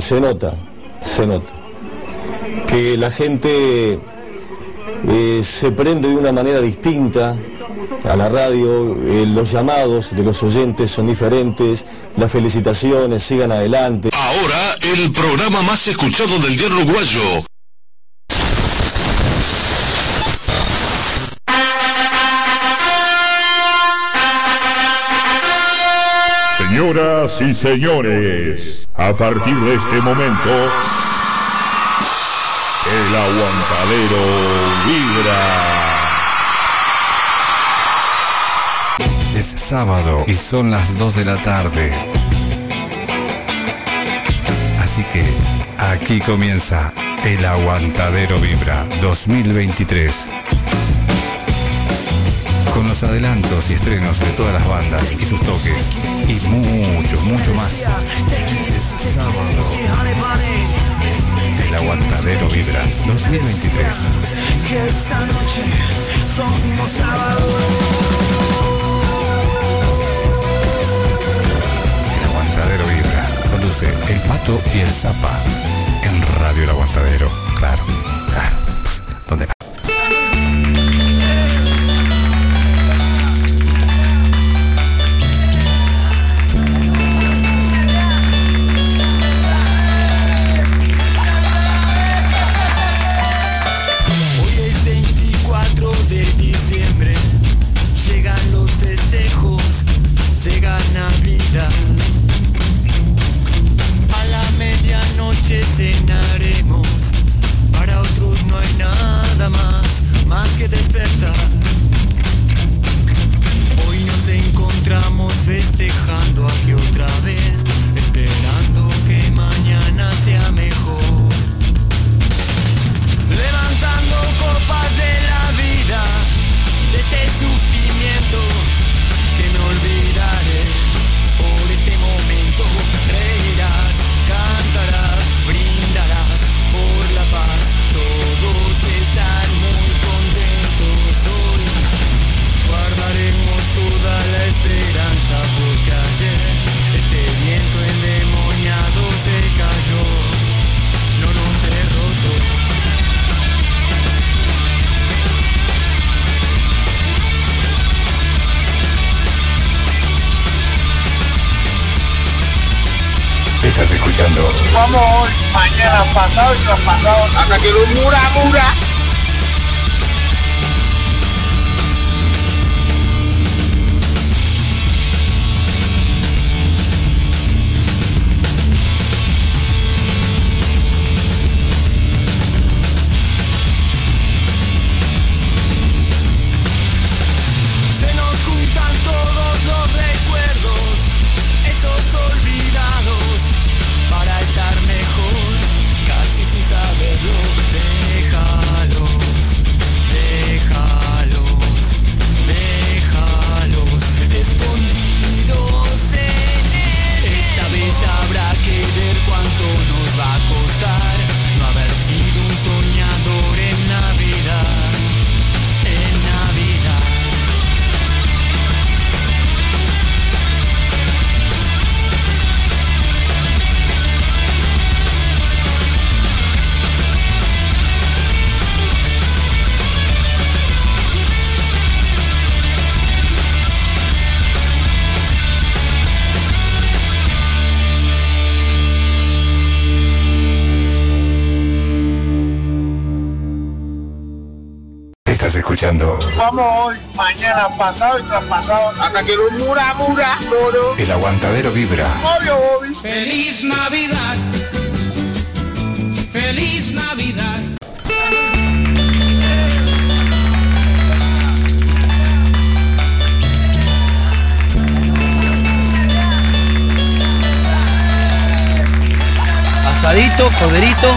se nota, se nota. Que la gente eh, se prende de una manera distinta a la radio, eh, los llamados de los oyentes son diferentes, las felicitaciones, sigan adelante. Ahora, el programa más escuchado del diario uruguayo. Y señores, a partir de este momento, el aguantadero vibra. Es sábado y son las 2 de la tarde. Así que aquí comienza el Aguantadero Vibra 2023. Con los adelantos y estrenos de todas las bandas y sus toques. Y mucho, mucho más. Es sábado. El Aguantadero Vibra 2023. Que esta noche somos sábado. El Aguantadero Vibra. Conduce El Pato y el Zapa. En Radio El Aguantadero. Claro. Claro. Pues, ¿Dónde va? Estás escuchando Vamos hoy, mañana, pasado y traspasado, hasta que lo mura, mura. Estás escuchando Vamos hoy, mañana, pasado y traspasado, hasta que lo mura, mura, moro. El Aguantadero Vibra. Obvio, obvio. Feliz Navidad. Feliz Navidad. Asadito, corderito,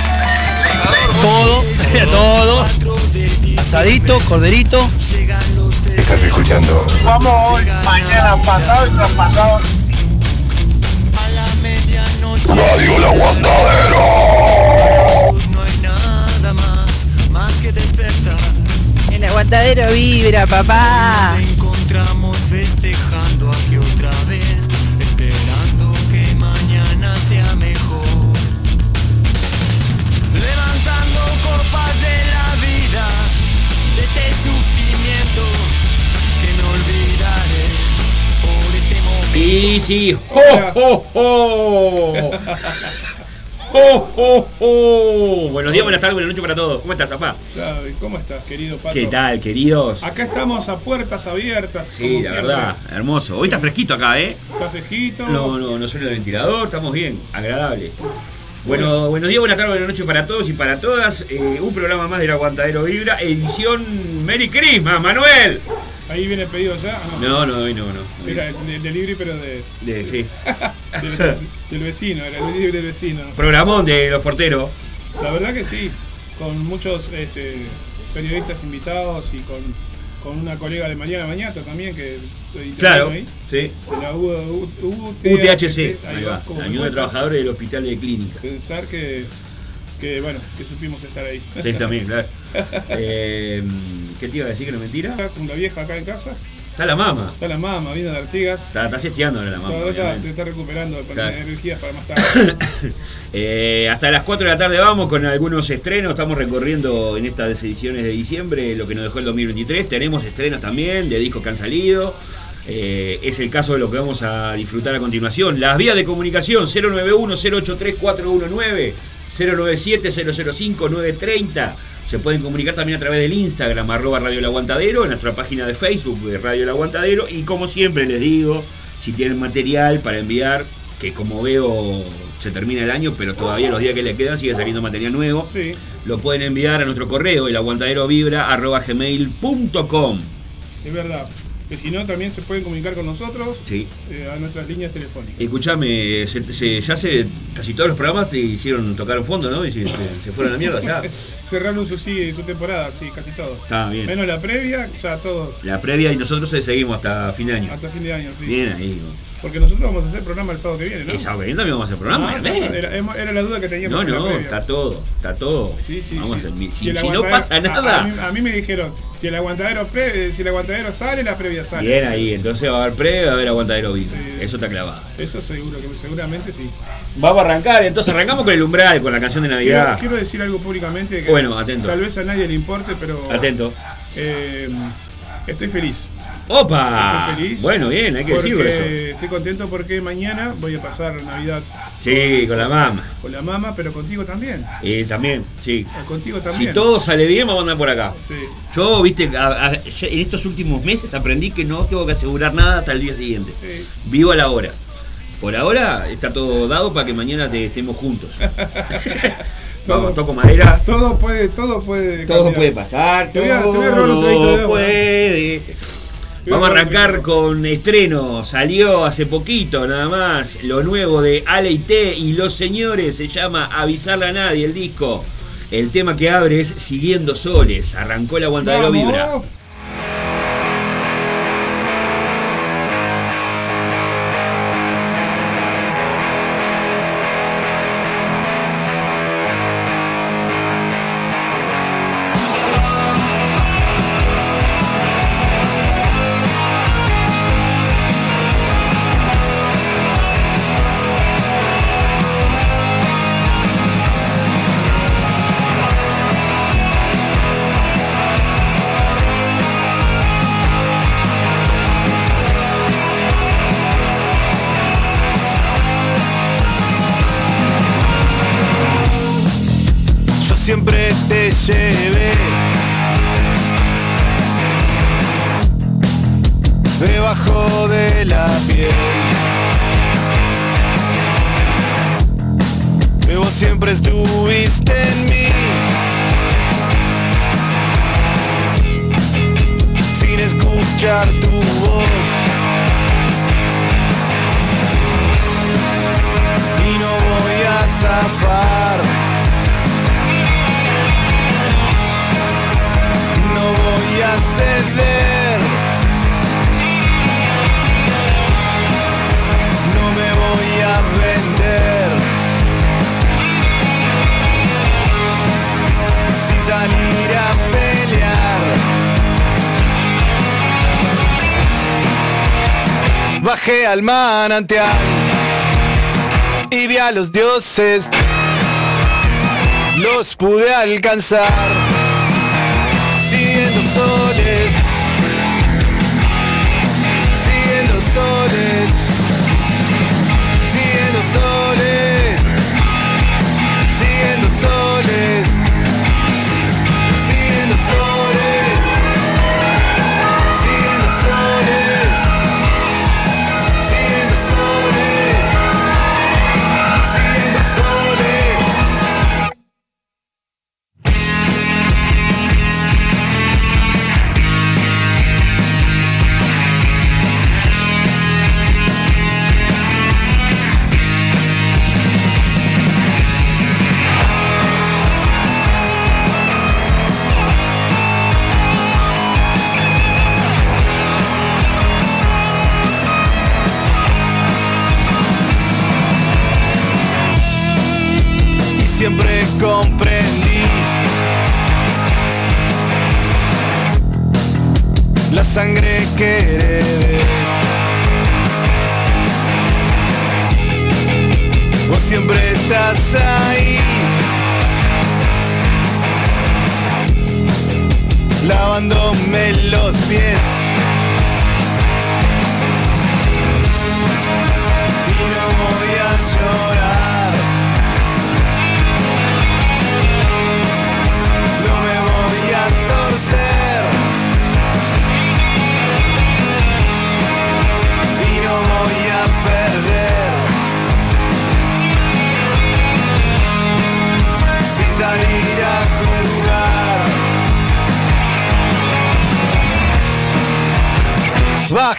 todo, todo. Asadito, corderito. Estás escuchando Vamos hoy, mañana, pasado y traspasado. Radio El Aguantadero. No hay nada más, más que despertar. El aguantadero vibra, papá. Sí. ¡Oh, oh, oh! ¡Oh, oh, oh! Buenos días, buenas tardes, buenas noches para todos. ¿Cómo estás, papá? ¿Cómo estás, querido Pato? ¿Qué tal, queridos? Acá estamos a puertas abiertas. Sí, la siempre. verdad, hermoso. Hoy está fresquito acá, ¿eh? Está fresquito. No, no, no suena el ventilador, estamos bien, agradable. Bueno, buenos días, buenas tardes, buenas noches para todos y para todas. Eh, un programa más del Aguantadero Vibra, edición Merry Christmas, Manuel. Ahí viene el pedido ya. Ah, No, no, hoy no, no. Era el, el delivery, pero de, De- sí. del, del vecino, era el delivery del vecino. Programón de los porteros. La verdad que sí, con muchos este, periodistas invitados y con, con una colega de Mariana Mañato también, que soy Claro, ahí. sí. De la U- U- U- UTHC, ahí va, la Unión de Trabajadores del Hospital de Clínica. Pensar que, que, bueno, que supimos estar ahí. Sí, también, claro. Eh, ¿Qué te iba a decir que no es mentira? Con la vieja acá en casa. Está la mama. Está la mamá, vino de Artigas. Está, está sesteando ahora la mama. Todavía está, te está recuperando con Claro. energías para más tarde. Eh, hasta las 4 de la tarde vamos con algunos estrenos. Estamos recorriendo en estas ediciones de diciembre lo que nos dejó el 2023. Tenemos estrenos también de discos que han salido. Eh, es el caso de lo que vamos a disfrutar a continuación. Las vías de comunicación 091-083-419, 097-005-930. Se pueden comunicar también a través del Instagram, arroba Radio El Aguantadero, en nuestra página de Facebook de Radio El Aguantadero. Y como siempre les digo, si tienen material para enviar, que como veo se termina el año, pero todavía los días que le quedan sigue saliendo material nuevo, Sí, lo pueden enviar a nuestro correo, elaguantaderovibra.gmail.com es verdad. Que si no, también se pueden comunicar con nosotros Sí. eh, a nuestras líneas telefónicas. Escuchame, se, se- ya se, casi todos los programas se hicieron tocar fondo, ¿no? Y se, fueron a la mierda ya. Cerraron su, sí, su temporada, sí, casi todos. Está bien. Menos la previa, ya todos. La previa y nosotros seguimos hasta fin de año. Hasta fin de año, sí. Bien ahí. ¿no? Porque nosotros vamos a hacer programa el sábado que viene, ¿no? El sábado que viene también vamos a hacer programa, Ah, era, era la duda que teníamos No, no, previa. está todo, está todo. Sí, sí, Vamos sí. a hacer- si, Si si no pasa nada. A, mí, a mí me dijeron, si el aguantadero pre- si el aguantadero sale, la previa sale. Bien ahí, entonces va a haber pre, va a haber aguantadero vivo. Eso está clavado. Eso seguro, que seguramente sí. Vamos a arrancar, entonces arrancamos con el umbral, con la canción de Quiero, Navidad. quiero decir algo públicamente que Bueno, atento. tal vez a nadie le importe, pero Atento. eh, estoy feliz. ¡Opa! Estoy feliz. Bueno, bien, hay que decirlo eso. Estoy contento porque mañana voy a pasar Navidad Sí, con la mamá. con la mamá, pero contigo también. Y también, sí. Contigo también. Si todo sale bien, vamos a andar por acá. Sí. Yo, viste, a- en estos últimos meses aprendí que no tengo que asegurar nada hasta el día siguiente. Sí. Vivo a la hora. Por ahora está todo dado para que mañana te- estemos juntos. Vamos, toco madera. Todo puede, todo puede. Todo cambiar. puede pasar, todo puede. Vamos a arrancar con estreno. Salió hace poquito nada más lo nuevo de Ale y T y los señores. Se llama Avisarle a nadie el disco. El tema que abre es Siguiendo Soles. Arrancó el aguantadero vibra. Y vi a los dioses. Los pude alcanzar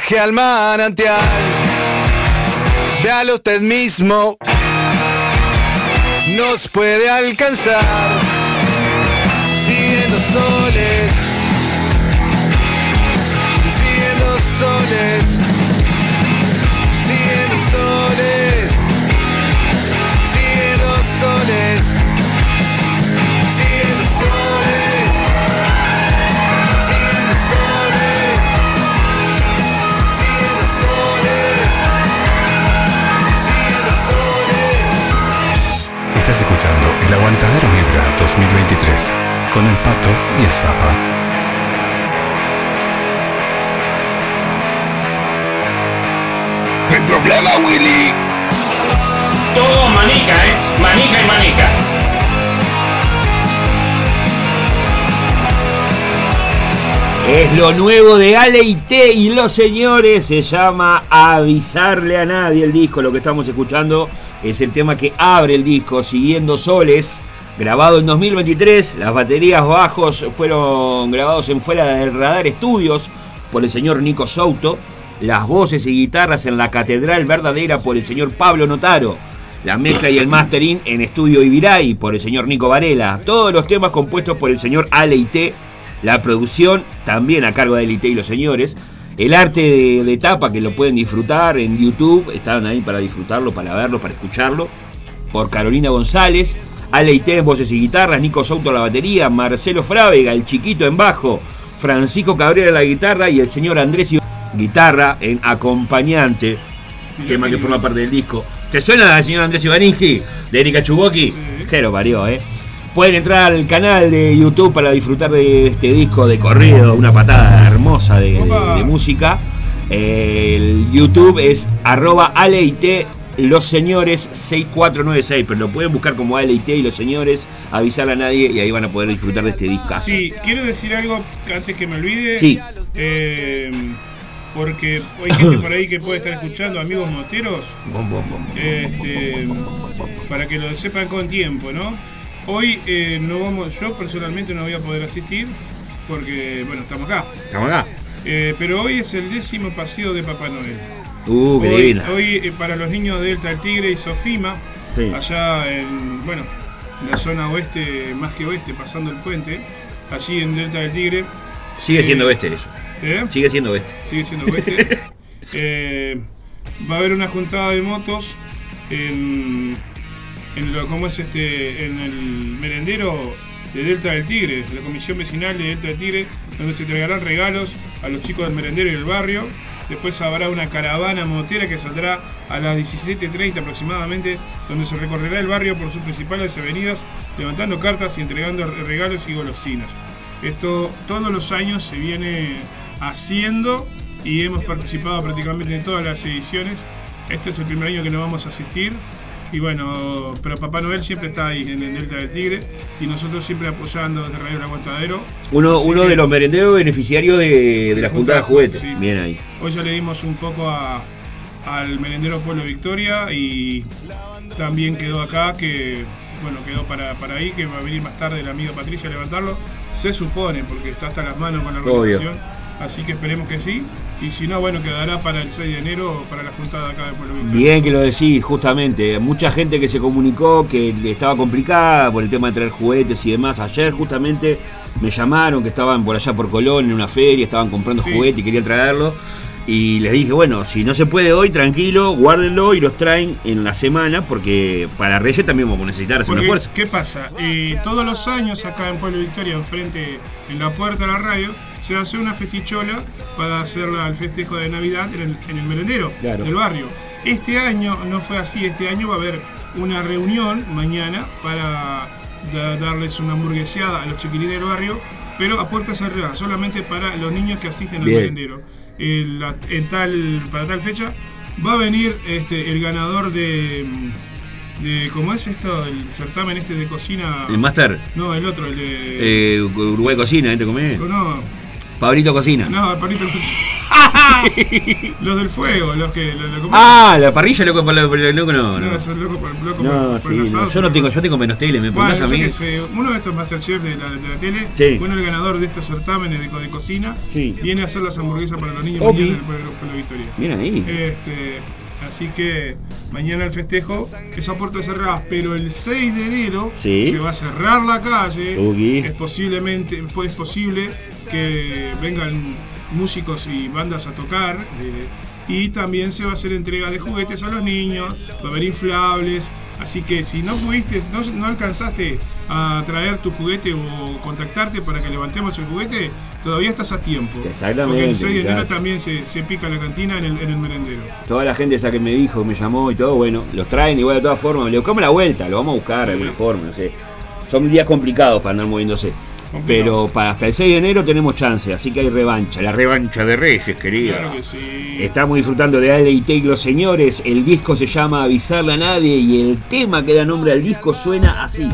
Baje al manantial. Véalo usted mismo. Nos puede alcanzar. Siguiendo soles. Siguiendo soles. Estás escuchando El Aguantadero Vibra 2023 con el Pato y el Zapa. El problema, Willy. Todo manica, ¿eh? Manica y manica. Es lo nuevo de Ale y T y los señores. Se llama Avisarle a nadie el disco. Lo que estamos escuchando es el tema que abre el disco, Siguiendo Soles. Grabado en 2023. Las baterías bajos fueron grabados en Fuera del Radar Estudios por el señor Nico Souto. Las voces y guitarras en la Catedral Verdadera por el señor Pablo Notaro. La mezcla y el mastering en Estudio Ibiray por el señor Nico Varela. Todos los temas compuestos por el señor Ale y T. La producción también a cargo de Elite y los señores. El arte de, de tapa que lo pueden disfrutar en YouTube. Están ahí para disfrutarlo, para verlo, para escucharlo. Por Carolina González. Aleite en voces y guitarras. Nico Souto a la batería. Marcelo Frávega, el chiquito en bajo. Francisco Cabrera a la guitarra. Y el señor Andrés Iba- guitarra en acompañante. Tema que forma parte del disco. ¿Te suena el señor Andrés Ivaninsky? De Erika Chuboki. Jero parió, eh. Pueden entrar al canal de YouTube para disfrutar de este disco de corrido, una patada hermosa de, de- de música. El YouTube es arroba aleite los señores 6496, pero lo pueden buscar como aleite y los señores, avisar a nadie y ahí van a poder disfrutar de este disco. Sí, quiero decir algo antes que me olvide. Sí. Eh, porque hay gente por ahí que puede estar escuchando, amigos moteros. Este, para que lo sepan con tiempo, ¿no? Hoy eh, no vamos, yo personalmente no voy a poder asistir porque, bueno, estamos acá. Estamos acá. Eh, pero hoy es el décimo paseo de Papá Noel. Uh, qué hoy, divina. hoy, eh, para los niños de Delta del Tigre y Sofima, Sí. allá en, bueno, en la zona oeste, más que oeste, pasando el puente, allí en Delta del Tigre. Sigue siendo oeste eso. Sigue siendo oeste. Sigue siendo oeste. Va a haber una juntada de motos en, ¿cómo es este? En el merendero de Delta del Tigre, la Comisión Vecinal de Delta del Tigre, donde se entregarán regalos a los chicos del merendero y del barrio. Después habrá una caravana motera que saldrá a las 17.30 aproximadamente, donde se recorrerá el barrio por sus principales avenidas, levantando cartas y entregando regalos y golosinas. Esto todos los años se viene haciendo y hemos participado prácticamente en todas las ediciones. Este es el primer año que no vamos a asistir. Y bueno, pero Papá Noel siempre está ahí en el Delta del Tigre y nosotros siempre apoyando desde Radio El Aguantadero. Uno, uno que de los merenderos beneficiarios de, de la Junta de Juguetes. Sí. Bien ahí. Hoy ya le dimos un poco a- al merendero Pueblo Victoria y también quedó acá que, bueno, quedó para, para ahí, que va a venir más tarde la amiga Patricia a levantarlo. Se supone, porque está hasta las manos con la Obvio. organización. Así que esperemos que sí. Y si no, bueno, quedará para el 6 de enero para la juntada acá de Pueblo Victoria. Bien que lo decís, justamente. Mucha gente que se comunicó que estaba complicada por el tema de traer juguetes y demás. Ayer justamente me llamaron que estaban por allá por Colón en una feria, estaban comprando Sí. juguetes y querían traerlo. Y les dije, bueno, si no se puede hoy, tranquilo, guárdenlo y los traen en la semana, porque para Reyes también vamos a necesitar hacer una fuerza. ¿Qué pasa? Eh, todos los años acá en Pueblo Victoria, enfrente, en la puerta de la radio, se hace una festichola para hacer el festejo de Navidad en el, en el merendero Claro. del barrio. Este año no fue así, este año va a haber una reunión mañana para da- darles una hamburgueseada a los chiquilines del barrio, pero a puertas cerradas, solamente para los niños que asisten al merendero. En tal, para tal fecha va a venir este, el ganador de, de ¿cómo es esto? El certamen este de cocina. El Master, No, el otro, el de. eh, Uruguay Cocina, ¿eh? ¿te comés? No, Pablito Cocina. no, el palito Los del fuego, los que. Los, los- Ah, la parrilla, loco, por la- por el loco, no. no, No, por, loco no, por- por asado, yo no tengo, yo tengo menos tele, me Bueno, pongas a mí. uno de estos Masterchef de la, de la tele, Sí. bueno, el ganador de estos certámenes de, co- de cocina, Sí. viene a hacer las hamburguesas para los niños Ok. mañana pueblo, pueblo Victoria. Mira ahí. Este, así que mañana el festejo es a puertas cerradas, pero el 6 de enero Sí. se va a cerrar la calle. Es posiblemente, es posible que vengan músicos y bandas a tocar. eh, y también se va a hacer entrega de juguetes a los niños, va a haber inflables. Así que si no pudiste, no, no alcanzaste a traer tu juguete o contactarte para que levantemos el juguete, todavía estás a tiempo. Exactamente, Porque el 6 de enero también se, se pica la cantina en el, en el merendero. Toda la gente esa que me dijo, me llamó y todo, bueno, los traen igual de todas formas. Le buscamos la vuelta, lo vamos a buscar de alguna forma, no sé. Son días complicados para andar moviéndose. Pero para hasta el 6 de enero tenemos chance, así que hay revancha. La revancha de Reyes, querida. Claro que sí. Estamos disfrutando de Ale y Take los señores. El disco se llama Avisarle a Nadie y el tema que da nombre al disco suena así.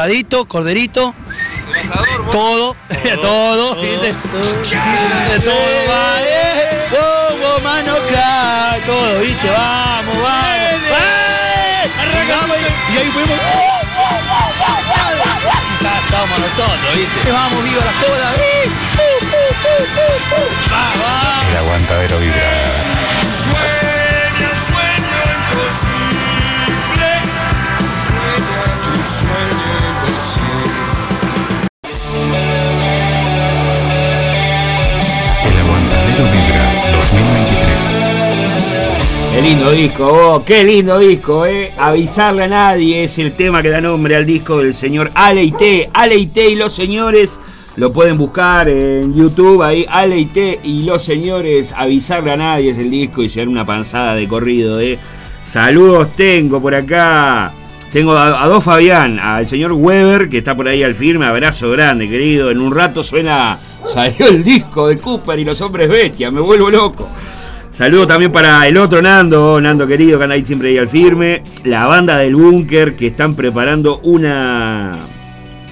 Asadito, corderito. Todo, todo, ¿viste? De todo, va, eh. Mano acá, todo, ¿viste? Vamos, vamos. Vamos, y ahí fuimos. Y ya estábamos nosotros, ¿viste? Vamos, viva la joda. Vamos, El aguantadero vibra. Qué lindo disco, oh, qué lindo disco, eh. Avisarle a nadie es el tema que da nombre al disco del señor Aleite. Aleite y los señores lo pueden buscar en YouTube, ahí Aleite y los señores. Avisarle a nadie es el disco y se dan una panzada de corrido, eh. Saludos tengo por acá. Tengo a, a dos Fabián, al señor Weber, que está por ahí al firme. Abrazo grande, querido. En un rato suena. Salió el disco de Cooper y los hombres bestias. Me vuelvo loco. Saludo también para el otro Nando, Nando querido, que anda ahí siempre ahí al firme. La banda del búnker que están preparando una.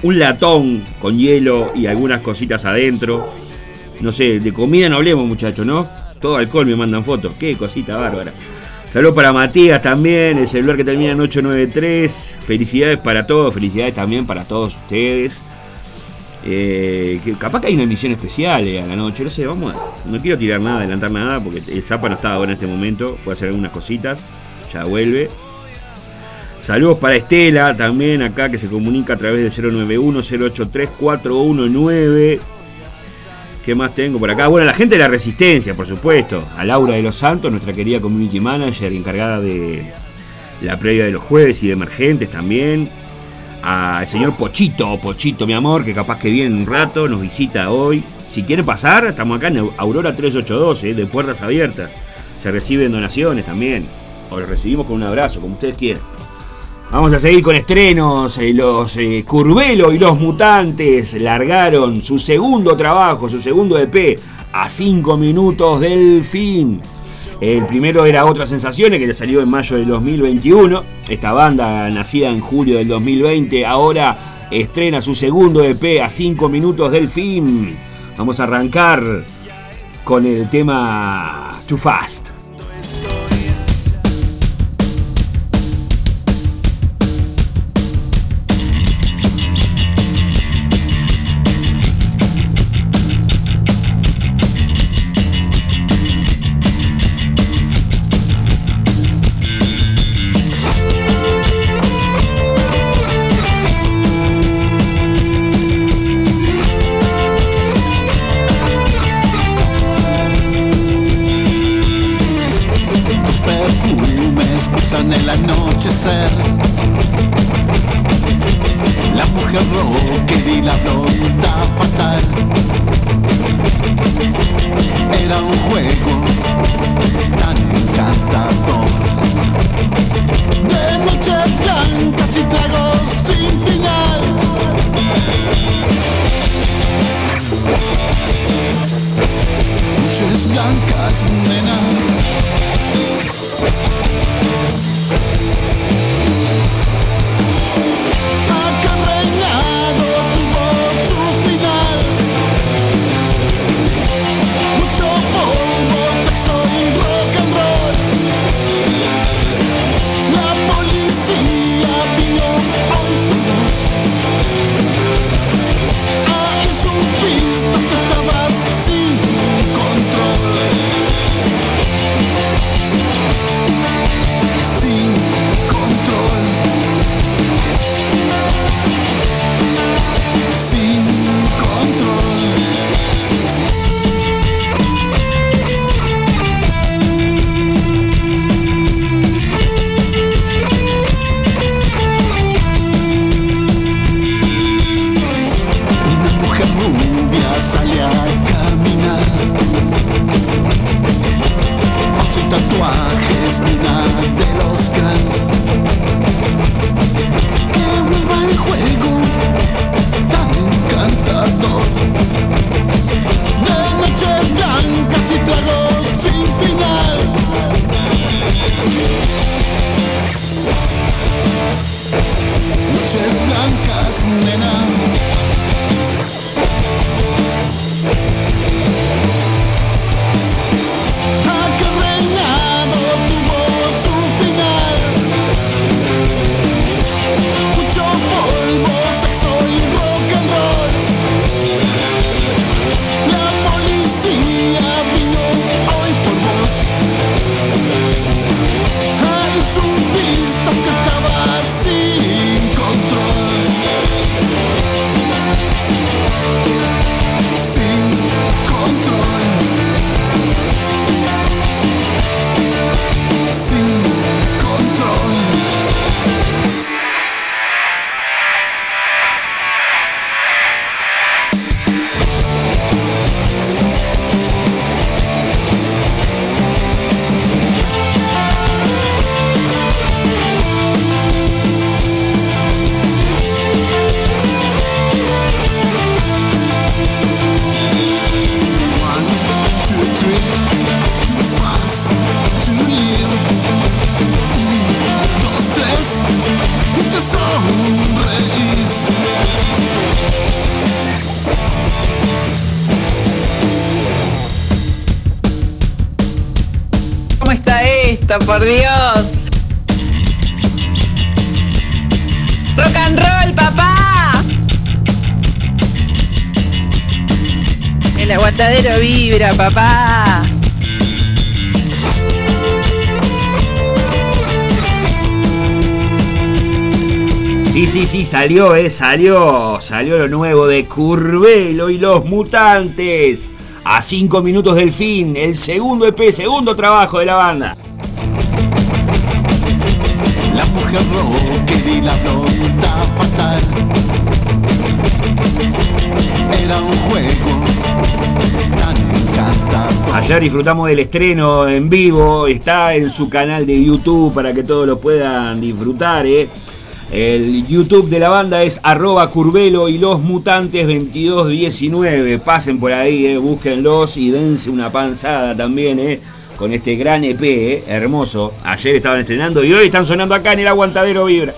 un latón con hielo y algunas cositas adentro. No sé, de comida no hablemos, muchachos, ¿no? Todo alcohol me mandan fotos. Qué cosita bárbara. Saludos para Matías también, el celular que termina en 893. Felicidades para todos, felicidades también para todos ustedes. Eh, capaz que hay una emisión especial eh, a la noche, no sé, vamos a, No quiero tirar nada, adelantar nada, porque el Zapa no está ahora en este momento, fue a hacer algunas cositas, ya vuelve. Saludos para Estela también acá que se comunica a través del 091-083-419. ¿Qué más tengo por acá? Bueno, la gente de la Resistencia, por supuesto. A Laura de los Santos, nuestra querida community manager, encargada de la previa de los jueves y de emergentes también. Al señor Pochito, Pochito, mi amor, que capaz que viene en un rato, nos visita hoy. Si quiere pasar, estamos acá en Aurora 382, eh, de puertas abiertas. Se reciben donaciones también. O los recibimos con un abrazo, como ustedes quieran. Vamos a seguir con estrenos. eh, Los eh, Curvelo y los Mutantes largaron su segundo trabajo, su segundo EP, a 5 minutos del fin. El primero era Otras Sensaciones, que le salió en mayo del 2021. Esta banda, nacida en julio del 2020, ahora estrena su segundo EP a 5 minutos del fin. Vamos a arrancar con el tema Too Fast. Papá. Sí, sí, sí, salió, eh, salió. Salió lo nuevo de Curvelo y los mutantes. A 5 minutos del fin, el segundo EP, segundo trabajo de la banda. La mujer rocker y la blonda fatal. Era un juego. Ayer disfrutamos del estreno en vivo, está en su canal de YouTube para que todos lo puedan disfrutar. eh. El YouTube de la banda es arroba curvelo y los mutantes 2219. Pasen por ahí, eh, búsquenlos y dense una panzada también eh, con este gran EP, eh, hermoso. Ayer estaban estrenando y hoy están sonando acá en el Aguantadero Vibra.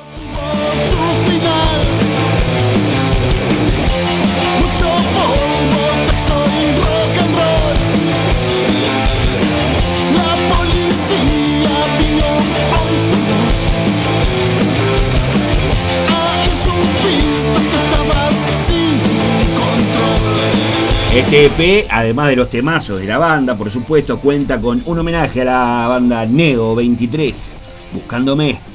Este EP, además de los temazos de la banda, por supuesto, cuenta con un homenaje a la banda Neo 23, Buscándome.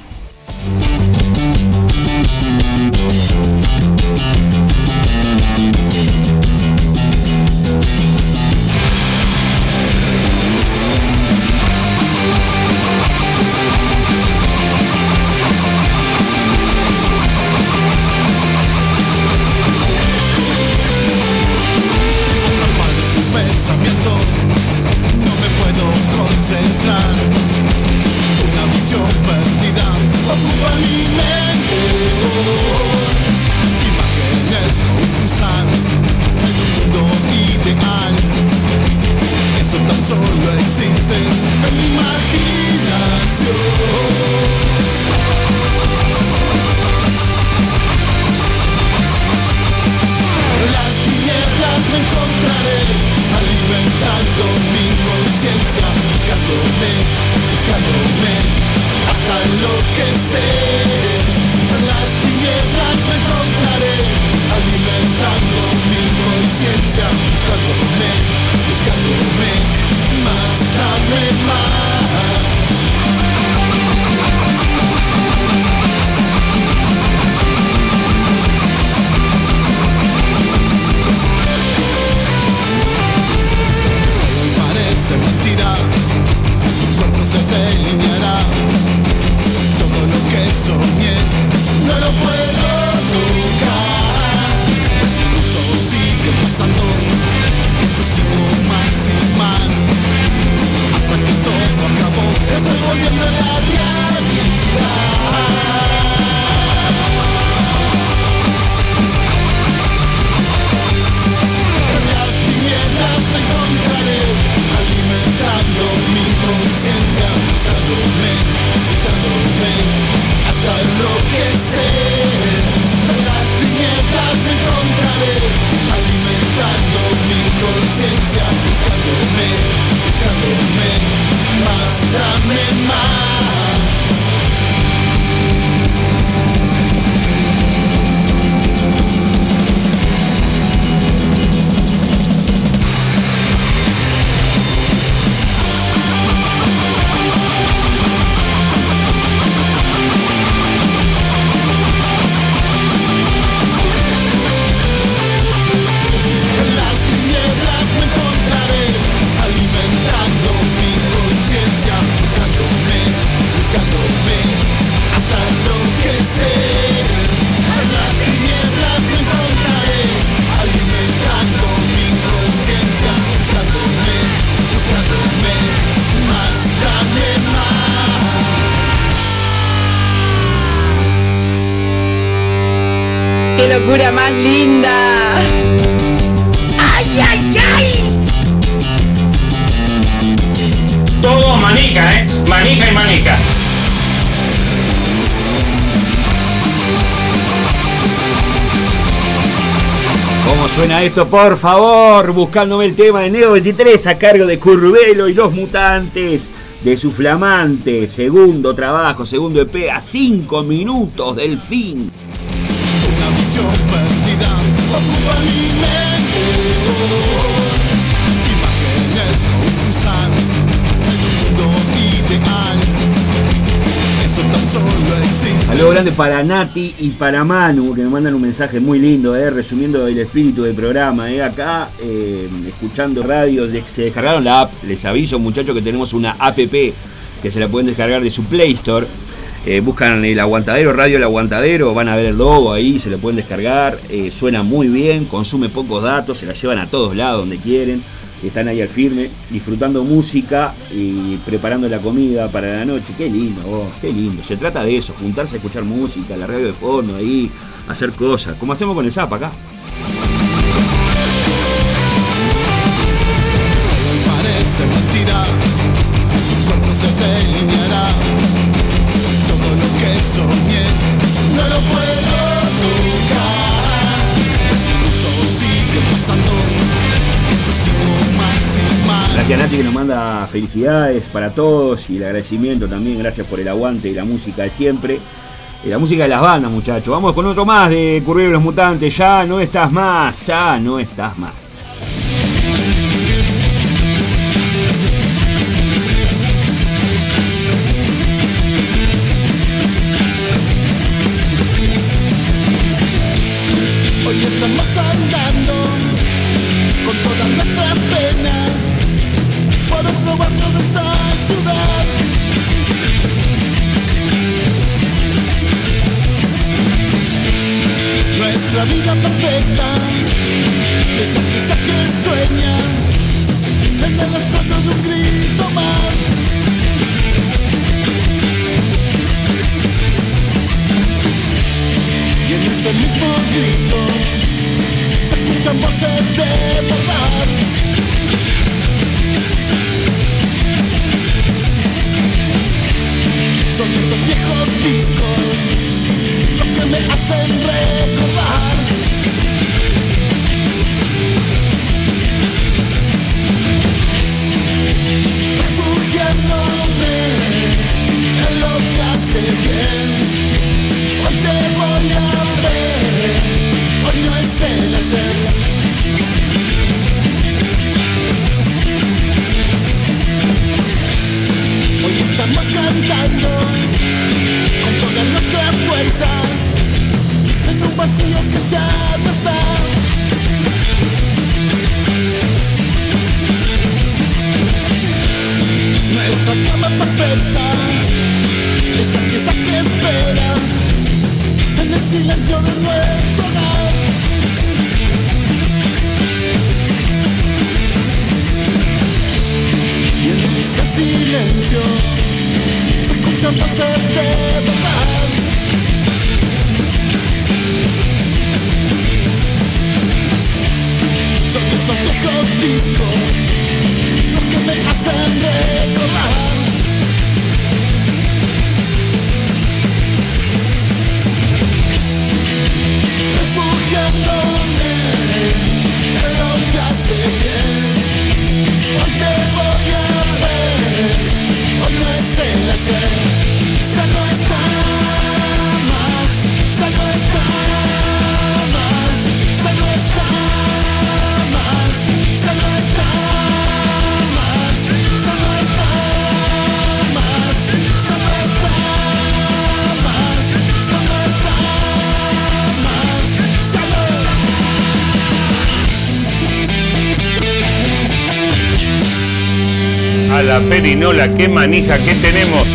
¿Cómo suena esto? Por favor, buscándome el tema de Neo 23 a cargo de Curvelo y los mutantes de su flamante segundo trabajo, segundo EP a 5 minutos del fin. Grande para Nati y para Manu, que me mandan un mensaje muy lindo, eh, resumiendo el espíritu del programa. Eh, acá, eh, escuchando radio, se descargaron la app. Les aviso, muchachos, que tenemos una app que se la pueden descargar de su Play Store. Eh, buscan el aguantadero, radio el aguantadero, van a ver el logo ahí, se lo pueden descargar. eh, suena muy bien, consume pocos datos, se la llevan a todos lados donde quieren. Están ahí al firme, disfrutando música y preparando la comida para la noche. Qué lindo, vos, qué lindo. Se trata de eso, juntarse a escuchar música, la radio de fondo ahí, hacer cosas, como hacemos con el Zap acá. Gracias Nati que nos manda felicidades para todos y el agradecimiento también, gracias por el aguante y la música de siempre. Y la música de las bandas, muchachos. Vamos con otro más de Curvelo y los Mutantes. Ya no estás más, ya no estás más. Perinola, qué manija que tenemos.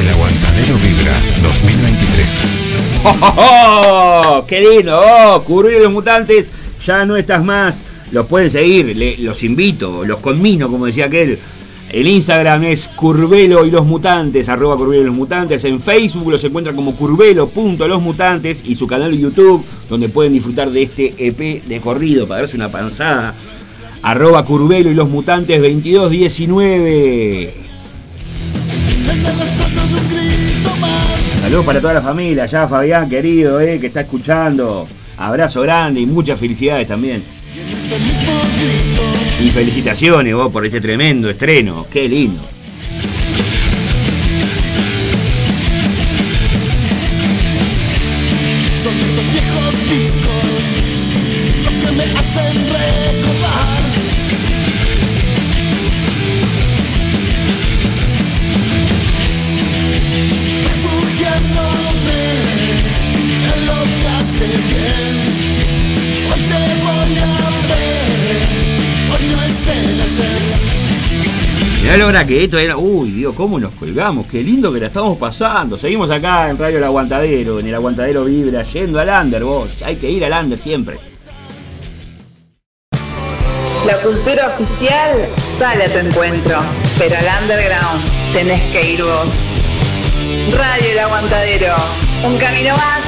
El aguantadero vibra 2023. ¡Oh, oh, oh! ¡Qué lindo! ¡Oh! Curvelo y los Mutantes, ya no estás más. Los pueden seguir, le- los invito, los conmino, como decía aquel. El Instagram es Curvelo y los Mutantes, arroba Curvelo y los Mutantes. En Facebook los encuentran como Curvelo.losmutantes y su canal de YouTube, donde pueden disfrutar de este EP de corrido para darse una panzada. Arroba Curvelo y los Mutantes 2219. Saludos para toda la familia, ya Fabián, querido, eh, que está escuchando. Abrazo grande y muchas felicidades también. Y felicitaciones vos por este tremendo estreno, qué lindo. Mirá lo que esto era. Uy, Dios, cómo nos colgamos. Qué lindo que la estamos pasando. Seguimos acá en Radio El Aguantadero. En el Aguantadero Vibra, yendo al under, vos. Hay que ir al under siempre. La cultura oficial sale a tu encuentro, pero al underground tenés que ir vos. Radio El Aguantadero, un camino más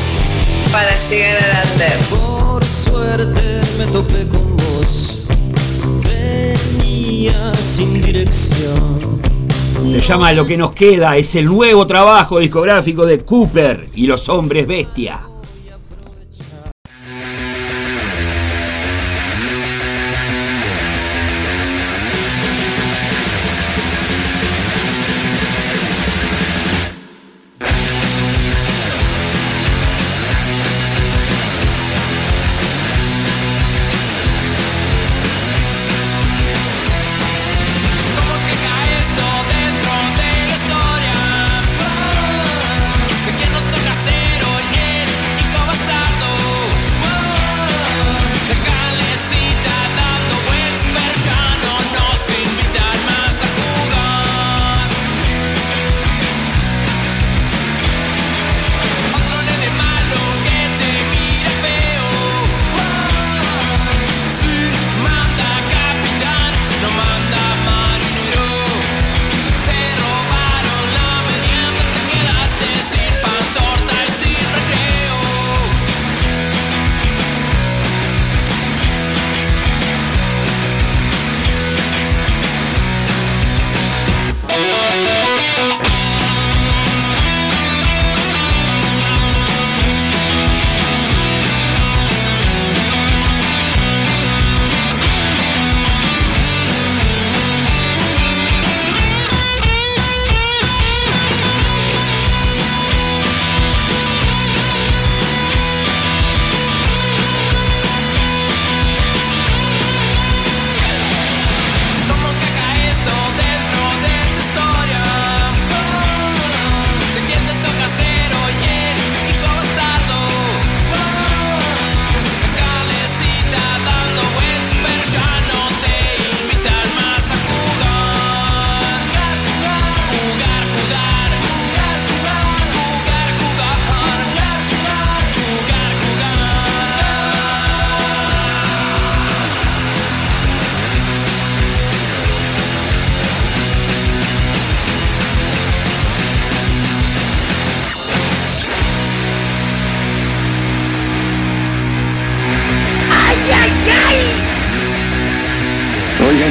para llegar al under. Por suerte me topé con vos. Sin dirección. Se llama Lo que nos queda. Es el nuevo trabajo discográfico de Cooper y los hombres bestia.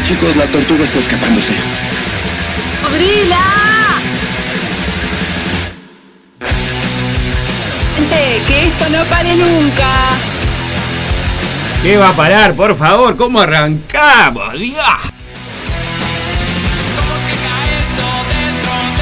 Chicos, la tortuga está escapándose. ¡Abrila! Gente, que esto no pare nunca. ¿Qué va a parar, por favor? ¿Cómo arrancamos? Dios.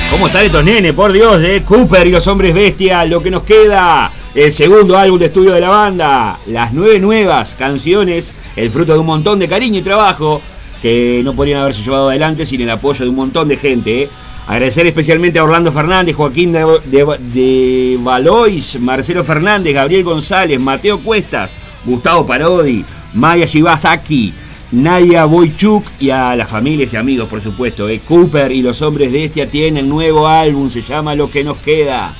¿Cómo están estos nenes? Por Dios, eh. Cooper y los hombres bestia, lo que nos queda. El segundo álbum de estudio de la banda. Las nueve nuevas canciones. El fruto de un montón de cariño y trabajo. Que no podrían haberse llevado adelante sin el apoyo de un montón de gente. eh. Agradecer especialmente a Orlando Fernández, Joaquín de, Valois, Marcelo Fernández, Gabriel González, Mateo Cuestas, Gustavo Parodi, Maya Shibasaki, Nadia Boychuk y a las familias y amigos, por supuesto. eh. Cooper y los hombres de Estia tienen nuevo álbum, se llama Lo que nos queda.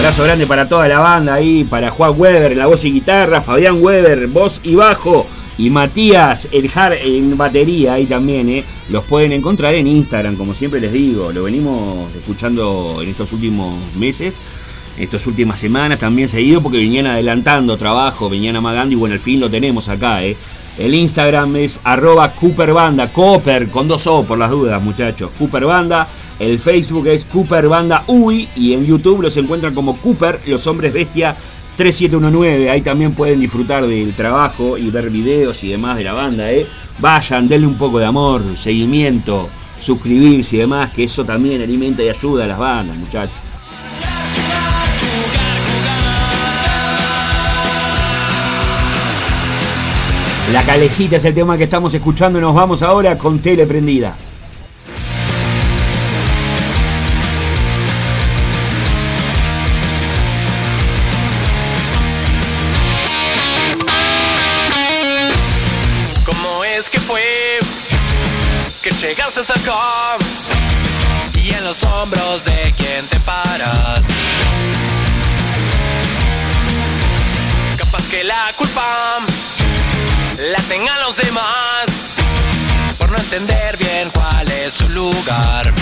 Abrazo grande para toda la banda ahí, para Juan Weber la voz y guitarra, Fabián Weber, voz y bajo, y Matías Eljar en batería ahí también, ¿eh? Los pueden encontrar en Instagram, como siempre les digo, lo venimos escuchando en estos últimos meses, estas últimas semanas también seguido, porque venían adelantando trabajo, venían amagando y bueno, al fin lo tenemos acá, ¿eh? El Instagram es arroba Cooper Banda, Cooper con dos O por las dudas, muchachos. Cooper Banda. El Facebook es Cooper Banda UI y en YouTube los encuentran como Cooper, los hombres bestia 3719. Ahí también pueden disfrutar del trabajo y ver videos y demás de la banda, ¿eh? Vayan, denle un poco de amor, seguimiento, suscribirse y demás, que eso también alimenta y ayuda a las bandas, muchachos. La calecita es el tema que estamos escuchando nos vamos ahora con tele prendida. Y en los hombros de quien te paras. Capaz que la culpa la tengan los demás por no entender bien cuál es su lugar.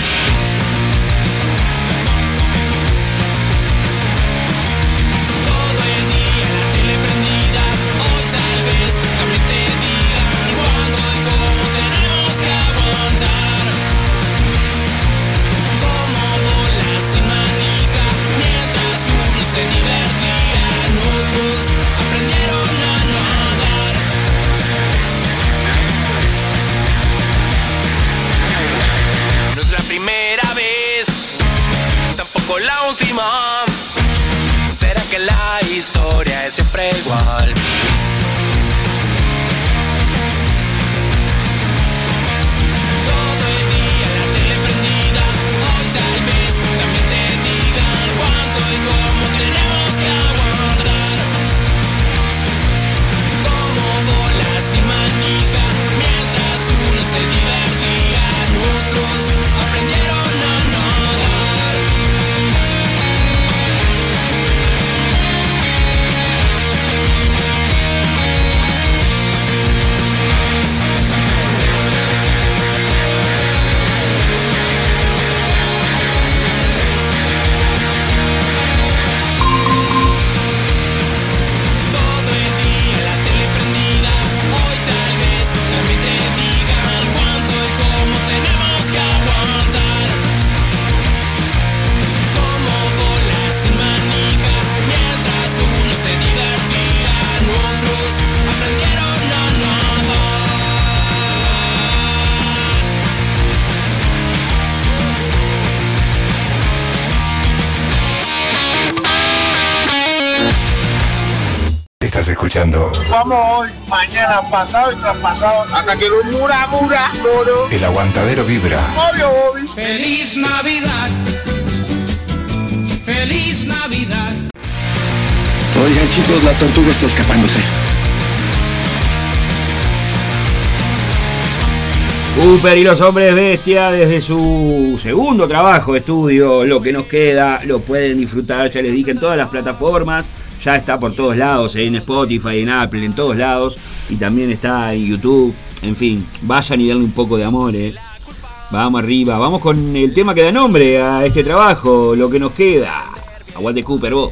Tampoco la última. ¿Será que la historia es siempre igual? Escuchando Vamos hoy, mañana, pasado y traspasado, hasta que lo mura, mura, moro. El Aguantadero Vibra. Obvio, obvio. Feliz Navidad. Feliz Navidad. Oigan chicos, la tortuga está escapándose. Cooper y los hombres bestia desde su segundo trabajo de estudio, lo que nos queda, lo pueden disfrutar, ya les dije, en todas las plataformas, ya está por todos lados, en Spotify, en Apple, en todos lados, y también está en YouTube, en fin, vayan y denle un poco de amor, eh. Vamos arriba, vamos con el tema que da nombre a este trabajo, lo que nos queda. Aguante Cooper, vos.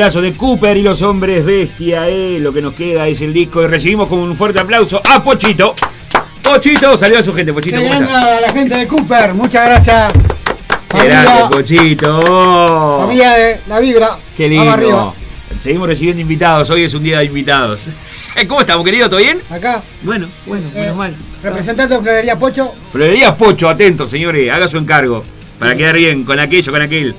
Golazo de Cooper y los hombres bestia, eh. Lo que nos queda es el disco y recibimos con un fuerte aplauso a Pochito. Pochito, saluda a su gente, Pochito. ¿cómo a la gente de Cooper, muchas gracias. Grande, Pochito. familia de la vibra. Qué lindo. Seguimos recibiendo invitados, hoy es un día de invitados. Eh, ¿Cómo estamos, querido? ¿Todo bien? Acá. Bueno, bueno, menos mal. Representante de Florería Pocho. Florería Pocho, atento, señores, haga su encargo. Para quedar bien con aquello, con aquel.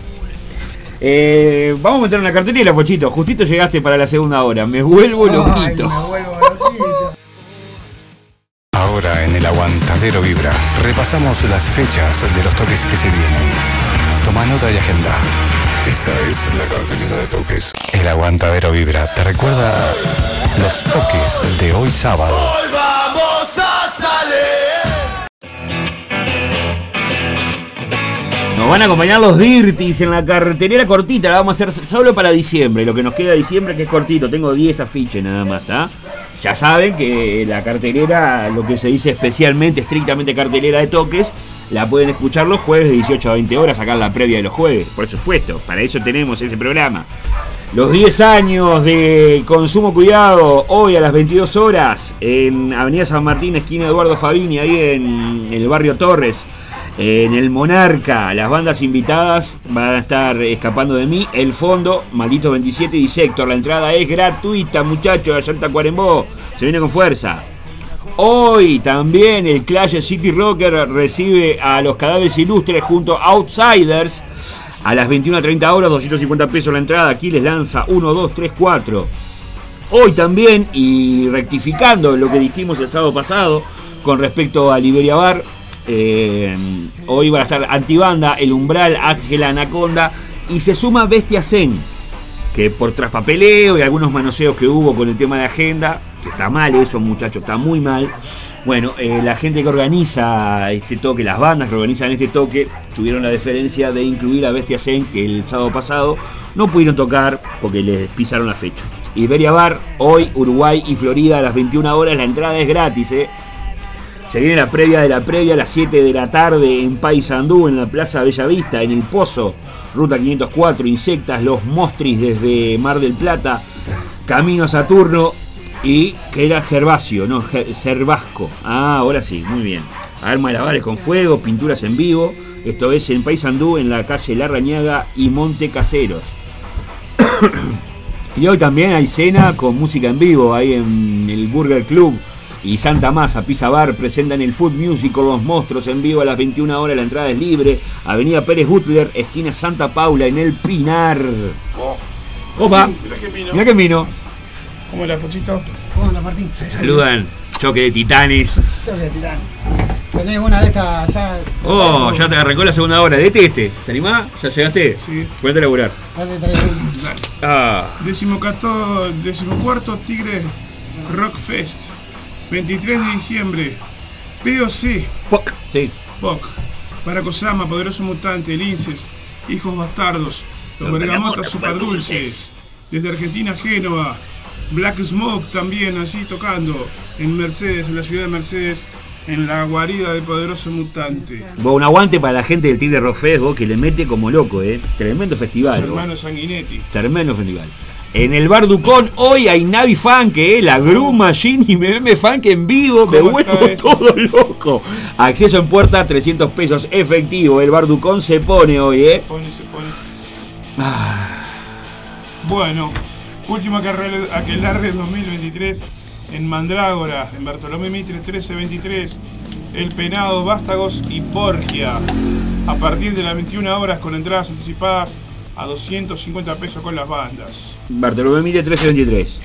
Eh, vamos a meter una cartelera, Pochito. Justito llegaste para la segunda hora. Me vuelvo loquito. Ahora en el aguantadero vibra repasamos las fechas de los toques que se vienen. Toma nota y agenda. Esta es la cartelera de toques. El aguantadero vibra te recuerda los toques de hoy sábado. Vamos Nos van a acompañar los Dirtis en la cartelera cortita. La vamos a hacer solo para diciembre. Lo que nos queda diciembre que es cortito. Tengo 10 afiches nada más, ¿está? Ya saben que la cartelera, lo que se dice especialmente, estrictamente cartelera de toques, la pueden escuchar los jueves de 18 a 20 horas, acá la previa de los jueves, por supuesto. Para eso tenemos ese programa. Los 10 años de Consumo Cuidado, hoy a las 22 horas, en Avenida San Martín, esquina Eduardo Fabini, ahí en el barrio Torres, en el Monarca. Las bandas invitadas van a estar escapando de mí. El fondo, Maldito 27 y Sector. La entrada es gratuita, muchachos. Allá en Tacuarembó. Se viene con fuerza. Hoy también el Clash City Rocker recibe a los cadáveres ilustres junto a Outsiders. A las 21.30 horas, 250 pesos la entrada. Aquí les lanza 1, 2, 3, 4. Hoy también, y rectificando lo que dijimos el sábado pasado con respecto a Liberia Bar, eh, hoy van a estar Antibanda, El Umbral, Ángela Anaconda y se suma Bestia Zen, que por traspapeleo y algunos manoseos que hubo con el tema de agenda, que está mal eso muchachos, está muy mal. Bueno, eh, la gente que organiza este toque, las bandas que organizan este toque, tuvieron la deferencia de incluir a Bestia Zen, que el sábado pasado no pudieron tocar porque les pisaron la fecha. Iberia Bar, hoy Uruguay y Florida a las 21 horas, la entrada es gratis, ¿eh? Se viene la previa de la previa a las 7 de la tarde en Paysandú, en la Plaza Bellavista, en El Pozo, Ruta 504, Insectas, Los Mostris desde Mar del Plata, Camino a Saturno y que era Gervasio, no, Cervasco. Ah, ahora sí, muy bien. Arma de lavares con fuego, pinturas en vivo. Esto es en Paysandú, en la calle Larrañaga y Monte Caseros. Y hoy también hay cena con música en vivo ahí en el Burger Club y Santa Masa Pizza Bar presentan el Food Music con los monstruos en vivo a las 21 horas. La entrada es libre. Avenida Pérez Butler, esquina Santa Paula en el Pinar. Opa, mira que vino. ¿Cómo la Pochito? ¿Cómo la Martín? Saludan. Choque de titanes. Voy a tirar. Tenés una de estas ya. Oh, ya te arrancó la segunda hora. Dete este. ¿Te animás? ¿Ya llegaste? Sí. Ponete a laburar. Dale, dale. Ah. Decimocato- decimocuarto Tigre Rock Fest. 23 de diciembre. POC. POC. Sí. POC. Baracosama, Poderoso Mutante, Linces, Hijos Bastardos, Los Los Bergamotas Superdulces. Desde Argentina, Génova. Black Smoke también allí tocando. En Mercedes, en la ciudad de Mercedes. En la guarida de Poderoso Mutante. Vos, un aguante para la gente del Tigre Rock Fest, vos, que le mete como loco, ¿eh? Tremendo Los festival. vos. hermanos Sanguinetti. Tremendo festival. En el Bar Ducón hoy hay Navi Funk, eh, la Gru Machine y MM Funk en vivo, me ¿Cómo vuelvo todo loco. Acceso en puerta, 300 pesos efectivo. El Bar Ducón se pone hoy, eh. Pone, se pone. Bueno, último aquel- aquelarre 2023 en Mandrágora, en Bartolomé Mitre 1323, El Penado, Vástagos y Porgia. A partir de las 21 horas con entradas anticipadas a 250 pesos con las bandas. Bartolomé Mire 1323.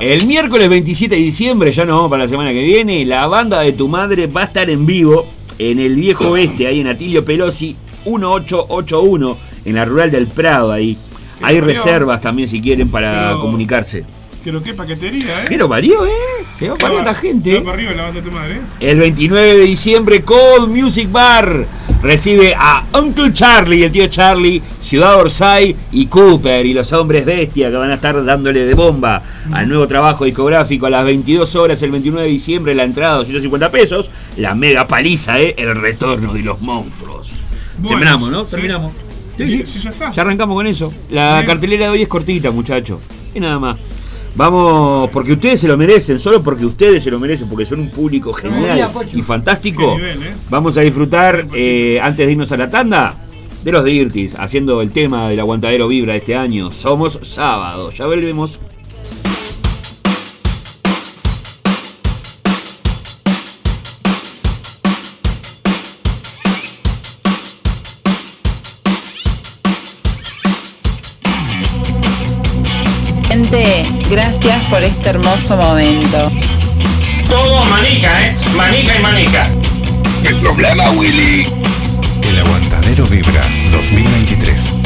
El miércoles 27 de diciembre, ya nos vamos para la semana que viene, la banda de tu madre va a estar en vivo en el viejo oeste, ahí en Atilio Pelosi 1881, en la rural del Prado, ahí. Hay reservas también si quieren para comunicarse. Que lo que paquetería, ¿eh? ¿Qué lo parió, eh? Se va Se para esta Se gente. va para arriba la banda de tu madre. ¿eh? El 29 de diciembre, Cold Music Bar. recibe a Uncle Charlie, el tío Charlie, Ciudad Orsay y Cooper y los hombres bestia que van a estar dándole de bomba al nuevo trabajo discográfico a las 22 horas el 29 de diciembre, la entrada 250 pesos, la mega paliza, ¿eh? el retorno de los monstruos. Bueno, Terminamos, ¿no? sí. Terminamos. Sí, sí, ya está. Ya arrancamos con eso. La cartelera de hoy es cortita, muchachos. Y nada más. Vamos, porque ustedes se lo merecen, solo porque ustedes se lo merecen, porque son un público genial y fantástico. ¿eh? Vamos a disfrutar, eh, antes de irnos a la tanda, de los Dirtis, haciendo el tema del aguantadero Vibra de este año. Somos sábado, ya volvemos. Gracias por este hermoso momento. Todo manica, ¿eh? Manica y manica. El problema, Willy. El Aguantadero Vibra 2023.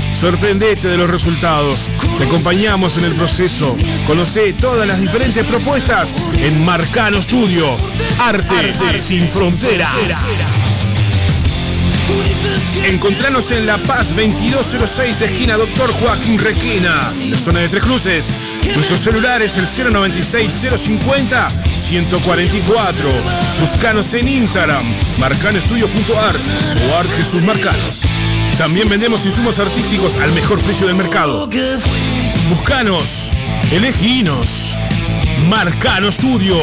sorprendete de los resultados. Te acompañamos en el proceso. Conoce todas las diferentes propuestas en Marcano Studio. Arte, sin fronteras. Encontranos en La Paz 2206, esquina Doctor Joaquín Requena, la zona de Tres Cruces. Nuestro celular es el 096-050-144. Buscanos en Instagram, marcanoestudio.art o Art Jesús Marcano. También vendemos insumos artísticos al mejor precio del mercado. Buscanos, eleginos. Marcano Studio.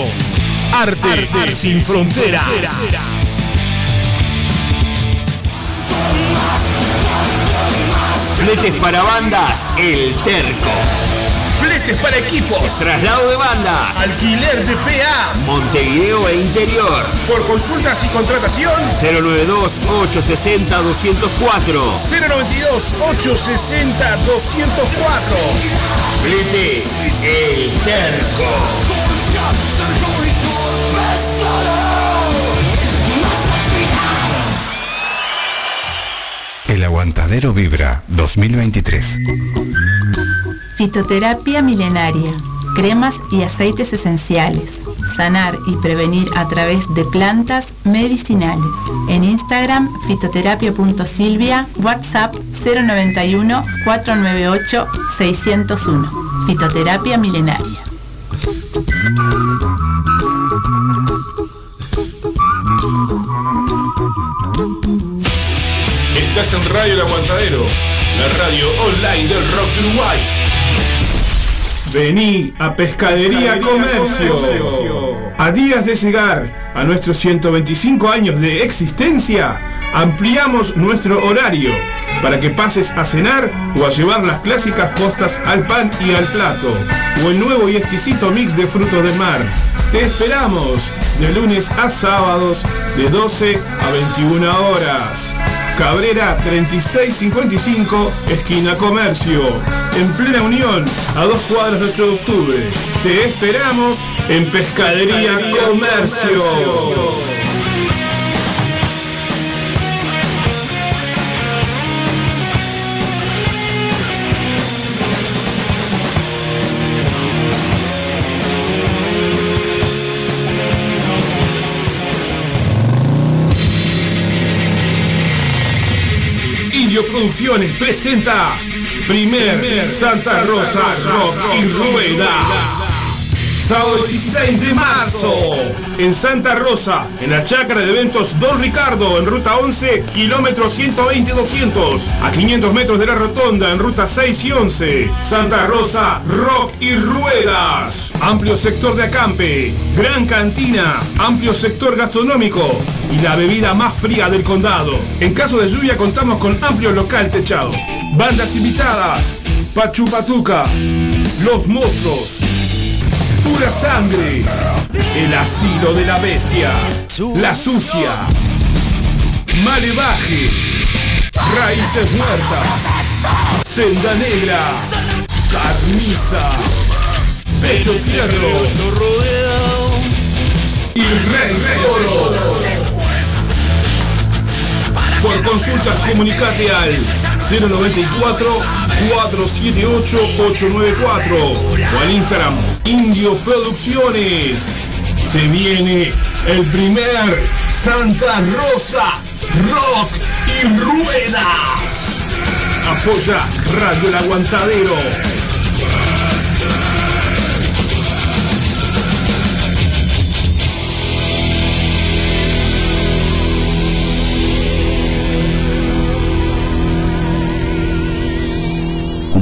Arte, sin fronteras. Fletes para bandas, El Terco. Para equipos. Traslado de bandas. Alquiler de PA. Montevideo e interior. Por consultas y contratación. 092-860-204. 092-860-204. Fletes, El Terco. El Aguantadero Vibra 2023. Fitoterapia milenaria. Cremas y aceites esenciales. Sanar y prevenir a través de plantas medicinales. En Instagram, fitoterapia.silvia, WhatsApp 091 498 601. Fitoterapia milenaria. Estás en Radio El Aguantadero, la radio online del rock Uruguay. Vení a Pescadería Comercio. A días de llegar a nuestros 125 años de existencia, ampliamos nuestro horario para que pases a cenar o a llevar las clásicas postas al pan y al plato, o el nuevo y exquisito mix de frutos del mar. Te esperamos de lunes a sábados de 12 a 21 horas. Cabrera 3655, esquina Comercio. En plena unión, a dos cuadras de 8 de octubre. Te esperamos en Pescadería Comercio. Producciones presenta Primer Santa Rosa Rock y Ruedas. Sábado 16 de marzo en Santa Rosa, en la chacra de eventos Don Ricardo, en ruta 11, kilómetro 120-200, a 500 metros de la rotonda, en ruta 6 y 11. Santa Rosa, Rock y Ruedas. Amplio sector de acampe, gran cantina, amplio sector gastronómico y la bebida más fría del condado. En caso de lluvia contamos con amplio local techado. Bandas invitadas, Pachupatuca, Los Monstruos, Pura Sangre, El Asilo de la Bestia, La Sucia, Malevaje, Raíces Muertas, Senda Negra, Carniza, Pecho Fierro y Rey Oro. Por consultas comunicate al 094 478 894 o al Instagram Indio Producciones. Se viene el primer Santa Rosa Rock y Ruedas. Apoya Radio El Aguantadero.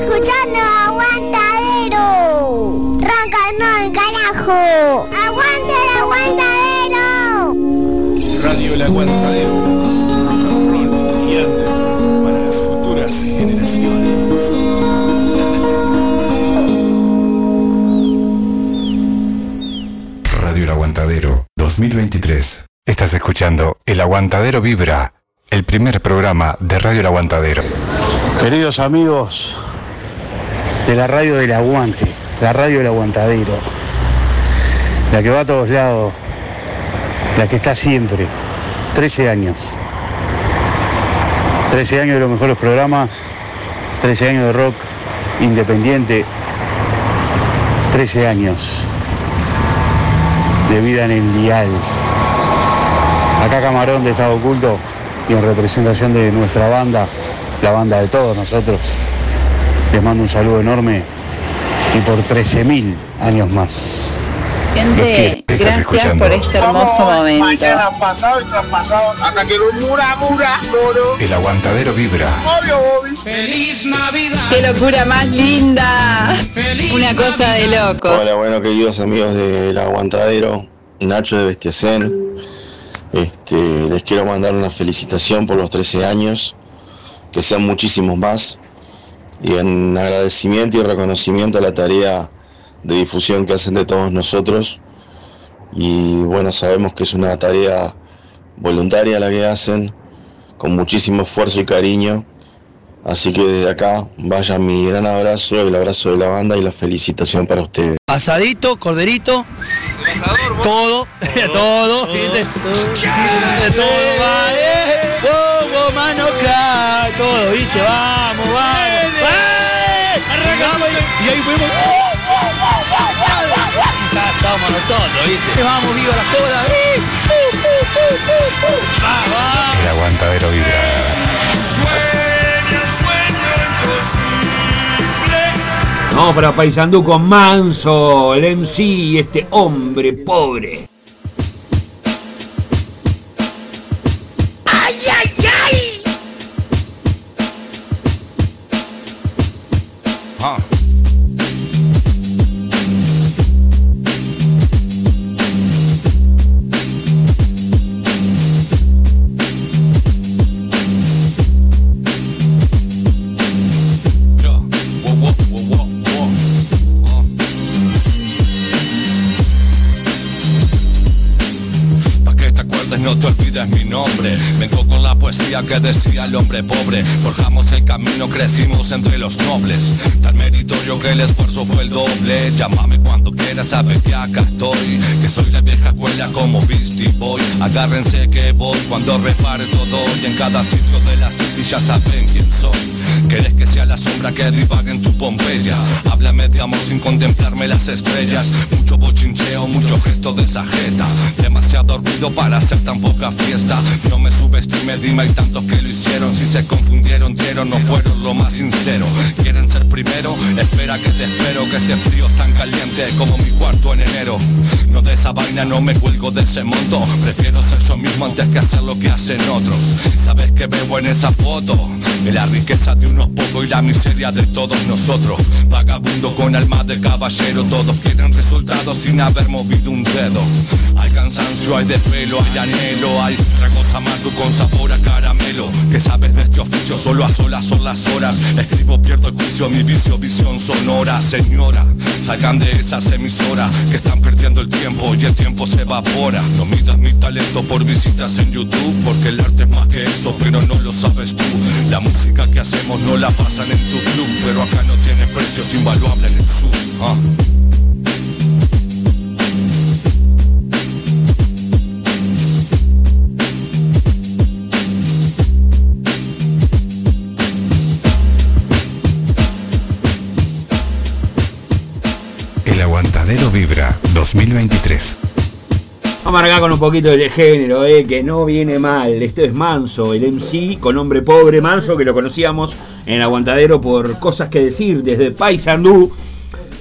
Escuchando Aguantadero. Ronca no el carajo. Aguanta el aguantadero. Radio El Aguantadero. Rock and roll para las futuras generaciones. Radio El Aguantadero 2023. Estás escuchando El Aguantadero Vibra, el primer programa de Radio El Aguantadero. Queridos amigos de la radio del aguante, la radio del aguantadero, la que va a todos lados, la que está siempre, 13 años. 13 años de los mejores programas, 13 años de rock independiente, 13 años de vida en el dial. Acá Camarón de Estado Oculto y en representación de nuestra banda, la banda de todos nosotros. Les mando un saludo enorme y por 13.000 años más. Gente, gracias por este hermoso momento. Mañana pasado y traspasado hasta que lo mura, mura, moro. El Aguantadero Vibra. Feliz Navidad. ¡Qué locura más linda! Una cosa de loco. Hola, bueno, queridos amigos del Aguantadero, Nacho de Bestiacén. Este, les quiero mandar una felicitación por los 13 años, que sean muchísimos más, y en agradecimiento y reconocimiento a la tarea de difusión que hacen de todos nosotros. Y bueno, sabemos que es una tarea voluntaria la que hacen, con muchísimo esfuerzo y cariño, Así que desde acá vaya mi gran abrazo, el abrazo de la banda y la felicitación para ustedes. Asadito, corderito, todo, todo, ¿viste? De todo, va, eh, mano acá, todo, ¿viste? Vamos, ahí fuimos, y ya estamos nosotros, ¿viste? Vamos, viva la joda. Va, va. El aguantadero vibra. Vamos para Paysandú con Manso, el MC y este hombre pobre. ¡Ay, ay, ay! Pa' poesía que decía el hombre pobre. Forjamos el camino, crecimos entre los nobles. Tan meritorio que el esfuerzo fue el doble. Llámame cuando quieras, sabes que acá estoy. Que soy la vieja escuela como Beastie Boy. Agárrense que voy cuando repare todo. Y en cada sitio de la city saben quién soy. Querés que sea la sombra que divague en tu Pompeya. Háblame de amor sin contemplarme las estrellas. Mucho bochincheo, mucho gesto de sajeta. Demasiado ruido para hacer tan poca fiesta. No me subestime, dime, hay tantos que lo hicieron. Si se confundieron, dieron, no fueron lo más sincero. ¿Quieren ser primero? Espera que te espero, que este frío es tan caliente como mi cuarto en enero. No de esa vaina, no me cuelgo de ese mundo. Prefiero ser yo mismo antes que hacer lo que hacen otros. ¿Sabes qué veo en esa foto? En la riqueza de unos pocos y la miseria de todos nosotros. Vagabundo con alma de caballero, todos quieren resultados sin haber movido un dedo. Hay cansancio, hay desvelo, hay anhelo, hay tragos amargos con sabor a caramelo. Que sabes de este oficio, solo a solas son las horas. Escribo, pierdo el juicio, mi vicio, visión sonora. Señora, salgan de esas emisoras que están perdiendo el tiempo y el tiempo se evapora. No midas mi talento por visitas en YouTube, porque el arte es más que eso, pero no lo sabes tú. La música que hacemos no la pasan en tu club, pero acá no tiene precios invaluables en el sur. ah. 2023. Vamos a arrancar con un poquito de género, eh, que no viene mal. Esto es Manso, el MC con hombre pobre Manso, que lo conocíamos en Aguantadero por cosas que decir desde Paysandú.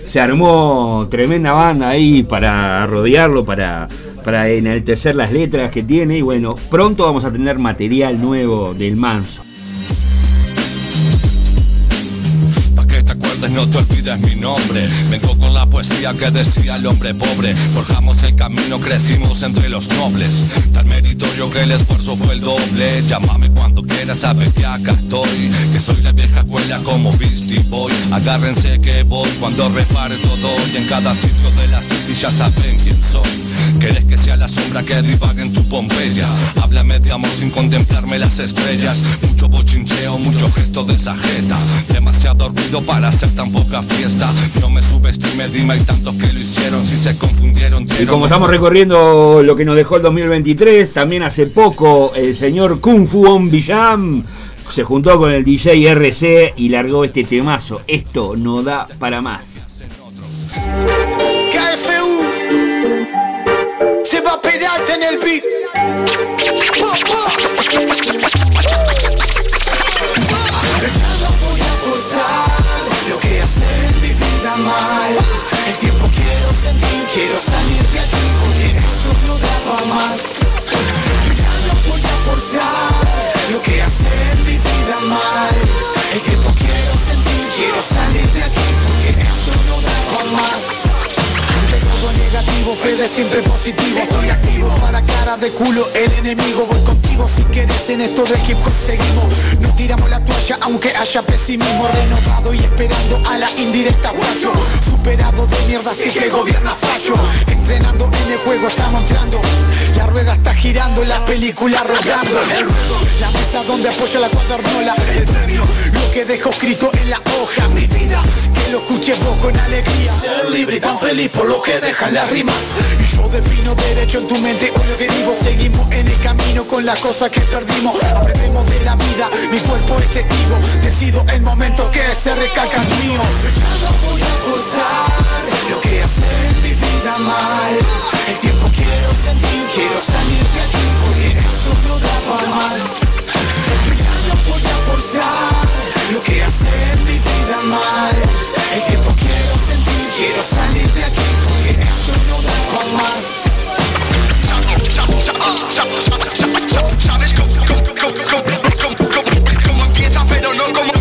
Se armó tremenda banda ahí para rodearlo, para, para enaltecer las letras que tiene. Y bueno, pronto vamos a tener material nuevo del Manso. No te olvides mi nombre. Vengo con la poesía que decía el hombre pobre. Forjamos el camino, crecimos entre los nobles. Tan meritorio que el esfuerzo fue el doble. Llámame cuando quieras, sabes que acá estoy. Que soy la vieja escuela como Beastie Boy. Agárrense que voy cuando repare todo. Y en cada sitio de la city ya saben quién soy. Querés que sea la sombra que divague en tu Pompeya. Háblame de amor sin contemplarme las estrellas. Mucho bochincheo, mucho gesto de sajeta. Demasiado ruido para hacer tan poca fiesta. No me subestime, dime, hay tantos que lo hicieron. Si se confundieron, Y como estamos recorriendo lo que nos dejó el 2023, también hace poco el señor Kung Fu On Villam se juntó con el DJ RC y largó este temazo. Esto no da para más. KFU C'est pas pédale, tenez le beat salir de aquí de Siempre, positivo. Estoy activo para cara de culo el enemigo. Voy contigo si quieres en esto de hip hop seguimos. No tiramos la toalla aunque haya pesimismo. Renovado y esperando a la indirecta guacho. Superado de mierda así que gobierna facho. Entrenando en el juego estamos entrando. La rueda está girando, la película rodando. La mesa donde apoya la cuadernola El premio, lo que dejo escrito en la hoja. Mi vida, que lo escuche vos con alegría. Ser libre y tan feliz por lo que dejan las rimas Y yo defino derecho en tu mente o lo que vivo Seguimos en el camino con las cosas que perdimos. Aprendemos de la vida, mi cuerpo es testigo Decido el momento que se recalca el mío. Ya no voy a forzar lo que hace en mi vida mal. El tiempo quiero sentir, quiero salir de aquí Porque esto no da para más. Yo ya voy a forzar lo que hace en mi vida mal. El tiempo quiero sentir, quiero salir de aquí Porque esto no da para más ¿Sabes cómo, empieza pero no como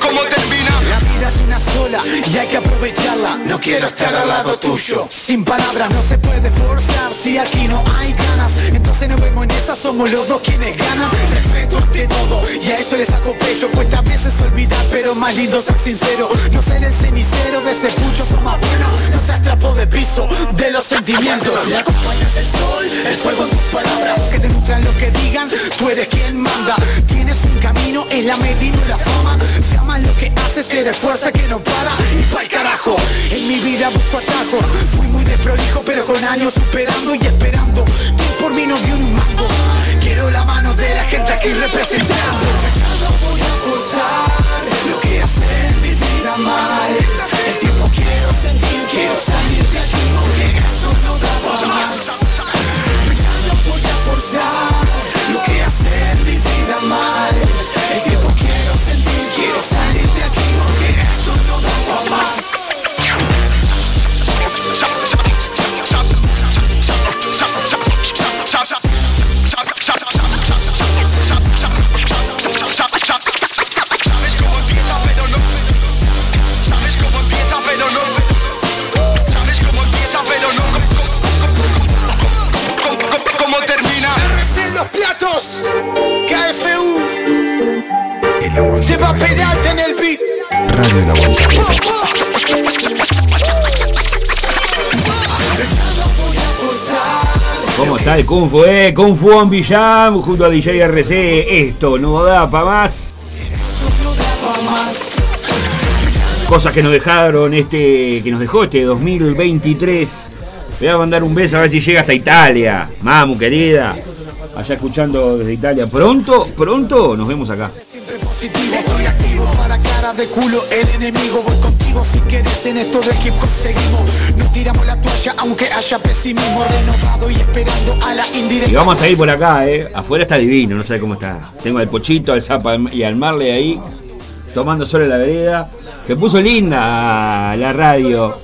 cómo termina? La vida es una y hay que aprovecharla. No quiero estar al lado tuyo. Sin palabras no se puede forzar. Si aquí no hay ganas Entonces nos vemos en esa. Somos los dos quienes ganan. Respeto ante todo Y a eso le saco pecho. Cuesta a veces olvidar Pero más lindo ser sincero. No ser el cenicero de ese pucho Son más bueno. No seas trapo de piso De los sentimientos. Acompañas el sol El fuego en tus palabras. Que te nutran lo que digan Tú eres quien manda. Tienes un camino En la medida y la fama Se ama lo que haces Eres fuerza que no para Y pa'l carajo. En mi vida busco atajos. Fui muy desprolijo Pero con años superando y esperando. Que por mí no vio ni un mango. Quiero la mano de la gente aquí representando. Yo ya no voy a forzar Lo que hace en mi vida mal. El tiempo quiero sentir Quiero salir de aquí Porque esto no da para más. Yo ya no voy a forzar Lleva Peralta en el beat Radio El Aguantadero. ¿Cómo está el Kung Fu? Eh? Kung Fu on Villam junto a DJ RC. Esto no da para más. Cosas que nos dejaron este. que nos dejó este 2023. Voy a mandar un beso a ver si llega hasta Italia. Mamu, querida. Allá escuchando desde Italia. Pronto, pronto nos vemos acá. Positivo Estoy activo para cara de culo el enemigo Voy contigo si quieres en esto de hip hop seguimos No tiramos la toalla aunque haya pesimismo Renovado y esperando a la indirecta Y vamos a ir por acá, eh. Afuera está divino, no sé cómo está. Tengo al Pochito, al Zapa y al Marley ahí. Tomando sol en la vereda. Se puso linda la radio.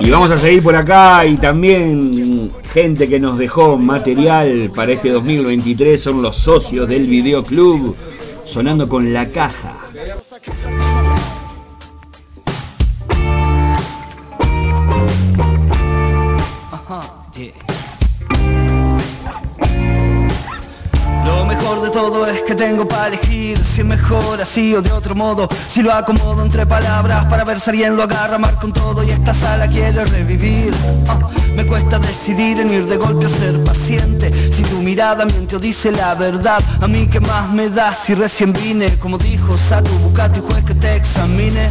Y vamos a seguir por acá y también gente que nos dejó material para este 2023 son los socios del videoclub sonando con la caja. Todo es que tengo para elegir. Si es mejor así o de otro modo. Si lo acomodo entre palabras para ver si alguien lo agarra. Mar con todo y esta sala quiero revivir. Ah, Me cuesta decidir en ir de golpe o ser paciente. Si tu mirada miente o dice la verdad A mí que más me da si recién vine. Como dijo Satu Bucati, juez que te examine.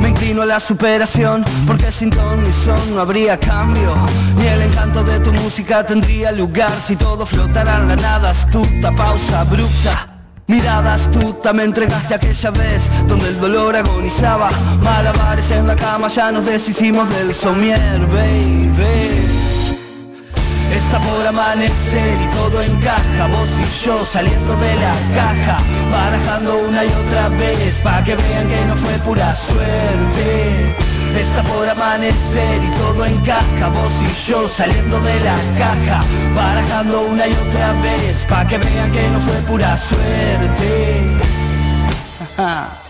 Me inclino a la superación Porque sin ton ni son no habría cambio. Ni el encanto de tu música tendría lugar Si todo flotara en la nada. Astuta Pausa abrupta Mirada astuta me entregaste aquella vez Donde el dolor agonizaba. Malabares en la cama ya nos deshicimos del somier, baby. Está por amanecer y todo encaja Vos y yo saliendo de la caja Barajando una y otra vez Pa' que vean que no fue pura suerte Está por amanecer y todo encaja. Vos y yo saliendo de la caja Barajando una y otra vez Pa' que vean que no fue pura suerte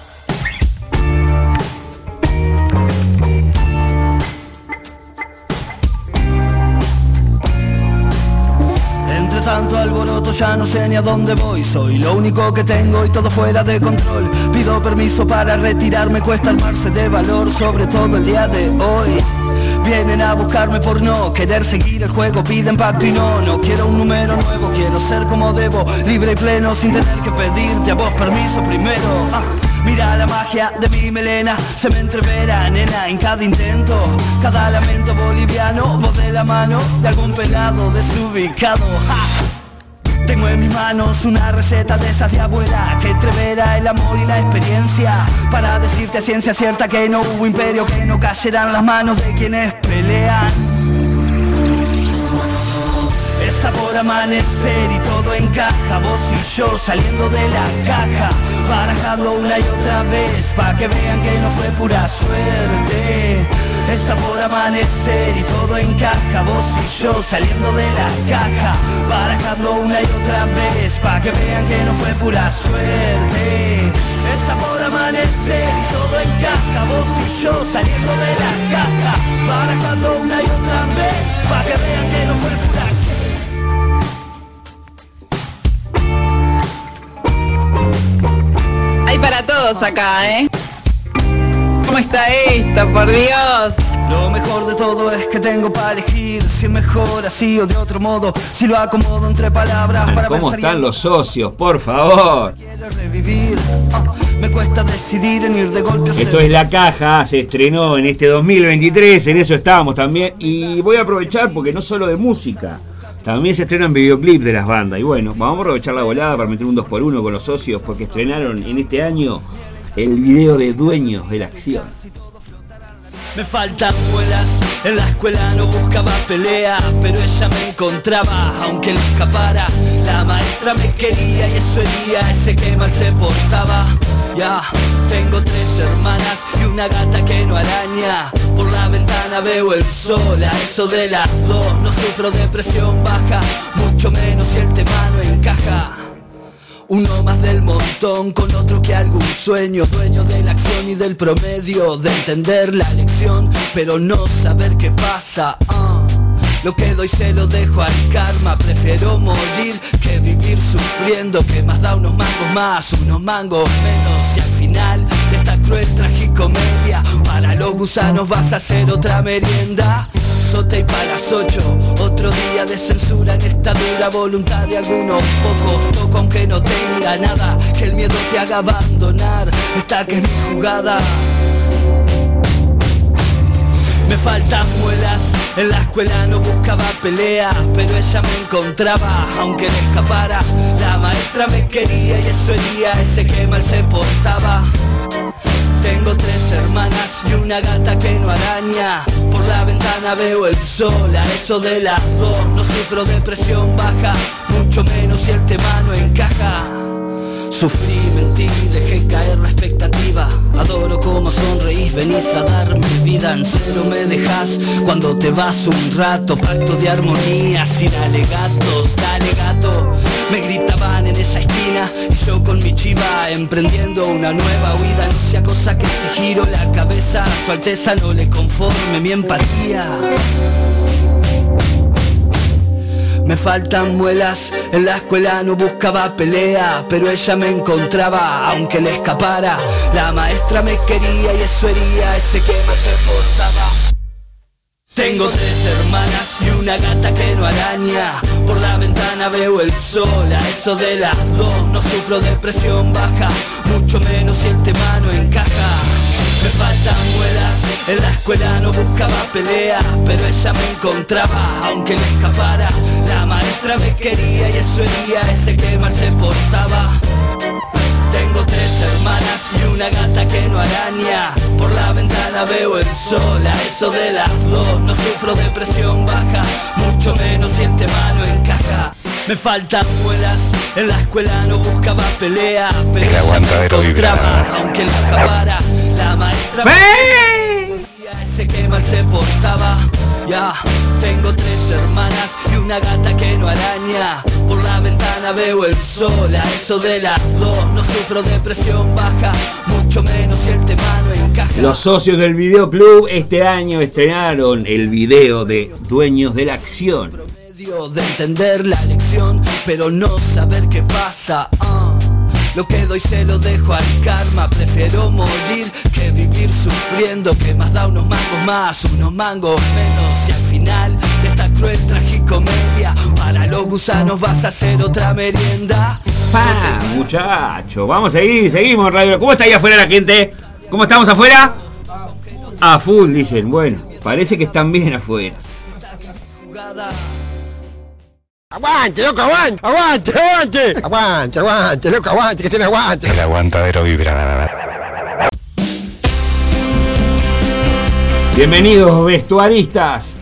tanto alboroto ya no sé ni a dónde voy. Soy lo único que tengo y todo fuera de control. Pido permiso para retirarme, cuesta armarse de valor Sobre todo el día de hoy. Vienen a buscarme por no querer seguir el juego, piden pacto y no, no quiero un número nuevo, quiero ser como debo, libre y pleno sin tener que pedirte a vos permiso primero. Ah, Mira la magia de mi melena, se me entrevera, nena, en cada intento, cada lamento boliviano, voz de la mano de algún pelado desubicado. Tengo en mis manos una receta de esas de abuela que entrevera el amor y la experiencia para decirte a ciencia cierta que no hubo imperio que no cayeran las manos de quienes pelean. Está por amanecer y encaja, vos y yo saliendo de la caja, barajando una y otra vez pa que vean que no fue pura suerte. Está por amanecer y todo encaja, vos y yo saliendo de la caja, barajando una y otra vez pa que vean que no fue pura suerte. Está por amanecer y todo encaja, vos y yo saliendo de la caja, barajando una y otra vez pa que vean que no fue pura Hay para todos acá, ¿eh? ¿Cómo está esto, por Dios? Lo mejor de todo es que tengo para elegir si es mejor así o de otro modo, si lo acomodo entre palabras para ¿Cómo están los socios? Por favor. revivir. Ah, me cuesta decidir en ir de golpe Esto es La Caja, se estrenó en este 2023, en eso estábamos también. Y voy a aprovechar porque no solo de música, también se estrenan videoclips de las bandas. Y bueno, vamos a aprovechar la volada para meter un 2x1 con los socios porque estrenaron en este año el video de Dueños de la Acción. Me faltan muelas, en la escuela no buscaba pelea, pero ella me encontraba, aunque le escapara. La maestra me quería y eso hería ese que mal se portaba. Ya, tengo tres hermanas y una gata que no araña. Por la ventana veo el sol, a eso de las dos. No sufro depresión baja, mucho menos si el tema no encaja. Uno más del montón con otro que algún sueño. Dueño de la acción y del promedio De entender la lección pero no saber qué pasa ah. Lo que doy se lo dejo al karma. Prefiero morir que vivir sufriendo Que más da unos mangos más, unos mangos menos. Y al final de esta cruel tragicomedia Para los gusanos vas a hacer otra merienda Sote y para las ocho Otro día de censura en esta dura voluntad de algunos pocos Toco aunque no tenga nada Que el miedo te haga abandonar Esta que es mi jugada me faltan muelas, en la escuela no buscaba pelea, pero ella me encontraba, aunque le escapara. La maestra me quería y eso hería ese que mal se portaba. Tengo tres hermanas y una gata que no araña. Por la ventana veo el sol, a eso de las dos. No sufro depresión baja, mucho menos si el tema no encaja. Sufrí, mentí, dejé caer la expectativa. Adoro como sonreís, venís a darme vida. En cero me dejas cuando te vas un rato. Pacto de armonía, sin alegatos, dale gato Me gritaban en esa esquina y yo con mi chiva Emprendiendo una nueva huida. No sea cosa que si giro la cabeza su alteza no le conforme mi empatía me faltan muelas, en la escuela no buscaba pelea, pero ella me encontraba, aunque le escapara. La maestra me quería y eso hería ese que mal se portaba. Tengo tres hermanas y una gata que no araña. Por la ventana veo el sol, a eso de las dos. No sufro depresión baja, mucho menos si el tema no encaja. Me faltan muelas, en la escuela no buscaba pelea, pero ella me encontraba, aunque le escapara. La maestra me quería y eso hería ese que mal se portaba. Tengo tres hermanas y una gata que no araña. Por la ventana veo el sol, a eso de las dos. No sufro depresión baja, mucho menos si el tema no encaja. Me faltan muelas, en la escuela no buscaba pelea, pero El ella me encontraba, aunque le escapara. La maestra me quería, ese que mal se portaba. Ya, tengo tres hermanas y una gata que no araña. Por la ventana veo el sol, a eso de las dos. No sufro depresión baja, mucho menos si el tema no encaja. Los socios del videoclub este año estrenaron el video de Dueños de la Acción. De entender la lección, pero no saber qué pasa. ah. Lo que doy se lo dejo al karma. Prefiero morir que vivir sufriendo. Que más da unos mangos más, unos mangos menos. Y al final de esta cruel tragicomedia, para los gusanos vas a hacer otra merienda. Pa, muchacho, vamos a seguir, seguimos radio. ¿Cómo está ahí afuera la gente? ¿Cómo estamos afuera? A full, dicen. Bueno, parece que están bien afuera. Aguante, loco, aguante, aguante, aguante, aguante, aguante, loco, aguante, que tiene aguante. El aguantadero vibra. Bienvenidos, vestuaristas.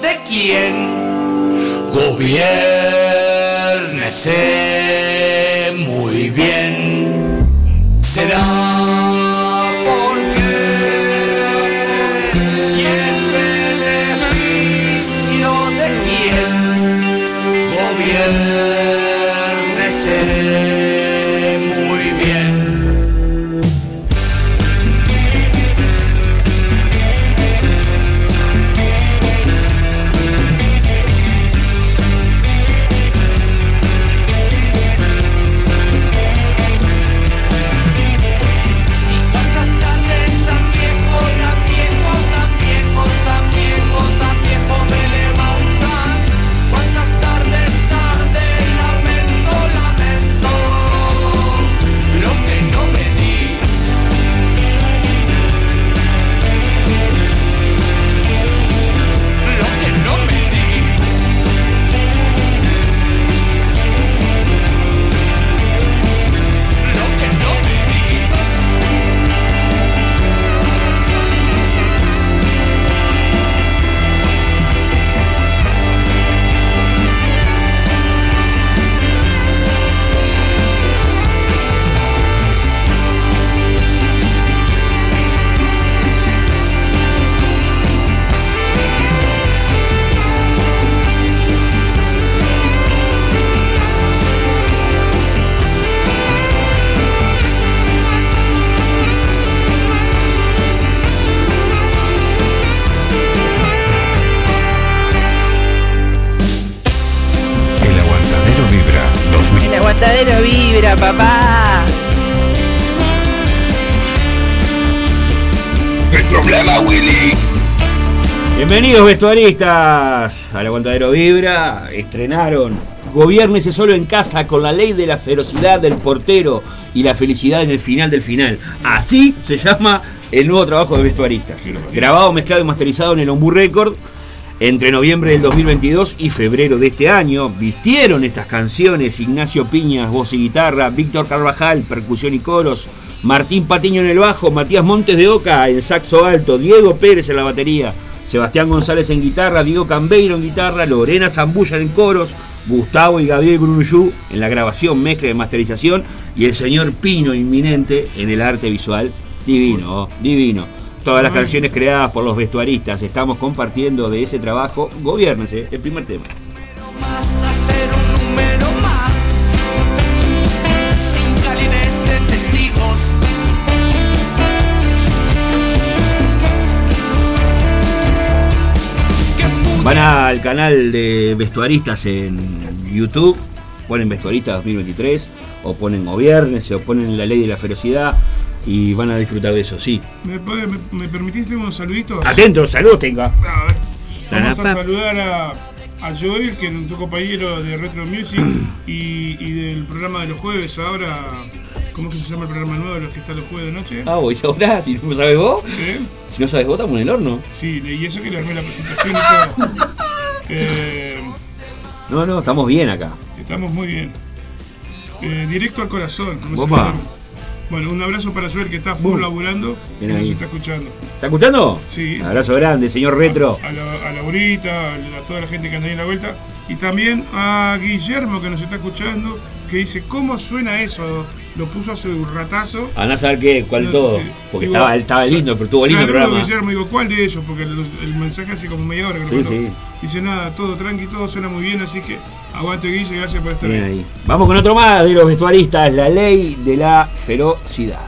De quien gobiernese muy bien. Será vestuaristas al Aguantadero Vibra. Estrenaron Gobiernese solo en casa con la ley de la ferocidad del portero y la felicidad en el final del final. Así se llama el nuevo trabajo de vestuaristas. Grabado, mezclado y masterizado en el Ombú Record entre noviembre del 2022 y febrero de este año. Vistieron estas canciones Ignacio Piñas, voz y guitarra, Víctor Carvajal, percusión y coros, Martín Patiño en el bajo, Matías Montes de Oca en saxo alto, Diego Pérez en la batería, Sebastián González en guitarra, Diego Cambeiro en guitarra, Lorena Zambulla en coros, Gustavo y Gabriel Grunuyú en la grabación, mezcla y masterización y el señor Pino inminente en el arte visual. Divino, divino. Todas las canciones creadas por los vestuaristas. Estamos compartiendo de ese trabajo. Gobiernese, el primer tema. Van al canal de vestuaristas en YouTube, ponen vestuaristas 2023, o ponen Gobiernese, o ponen la ley de la ferocidad, y van a disfrutar de eso, sí. ¿Me, puede- me, me permitiste unos saluditos? Atento, saludos tenga. Vamos a saludar a, a Joel, que es nuestro compañero de Retro Music y, y del programa de los jueves. Ahora, ¿cómo es que se llama el programa nuevo de los que está los jueves de noche? Ah, voy ahora, si no sabes vos. ¿Eh? Si no sabes vos, estamos en el horno. Sí, y eso que le armé la presentación y todo. Eh, No, no, estamos bien acá. estamos muy bien. Eh, directo al corazón. Opa. Bueno, un abrazo para Joel que está full laburando y nos ahí. está escuchando. ¿Está escuchando? Sí. Abrazo grande, señor Retro. A, la, a Laurita, a, la- a toda la gente que anda ahí en la vuelta. Y también a Guillermo que nos está escuchando, que dice, ¿cómo suena eso? Lo puso hace un ratazo. Andá a saber qué, cuál de No, todo. sí. Porque Digo, estaba, estaba lindo, pero estuvo lindo el programa. Guillermo, digo, ¿cuál de ellos? Porque el, el mensaje hace como media hora que Sí, sí. Dice nada, todo tranqui, todo suena muy bien, así que aguante Guille, gracias por estar Bien ahí. Vamos con otro más de los vestuaristas, la ley de la ferocidad.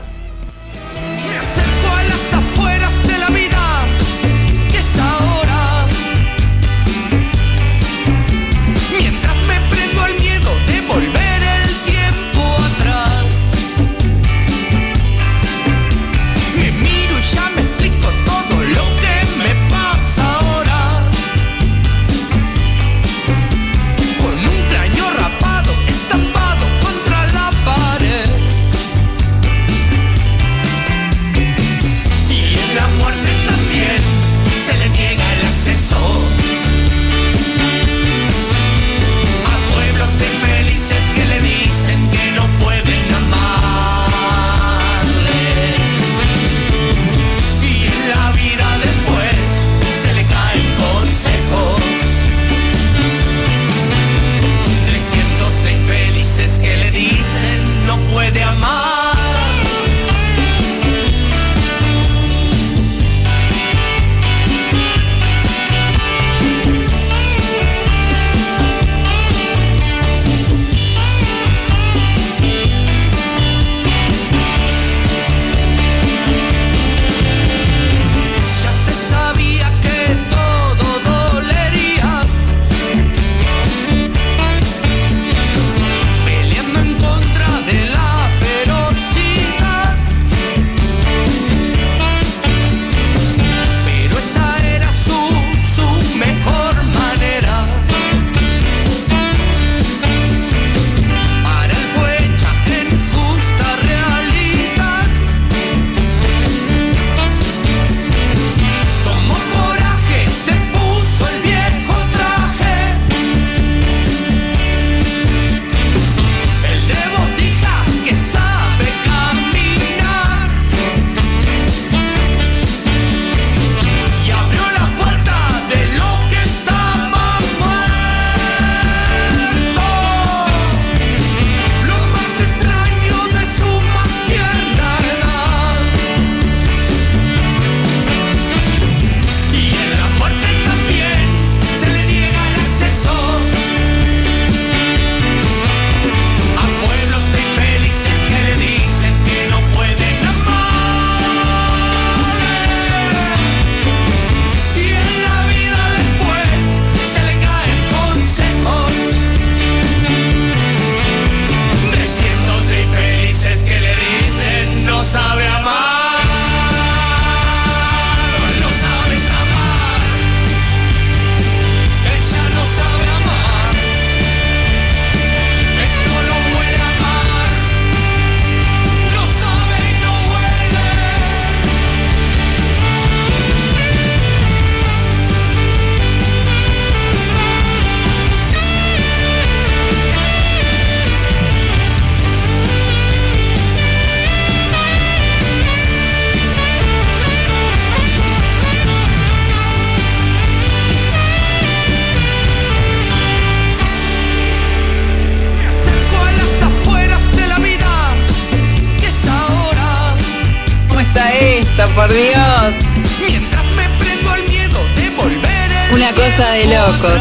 Una cosa de locos.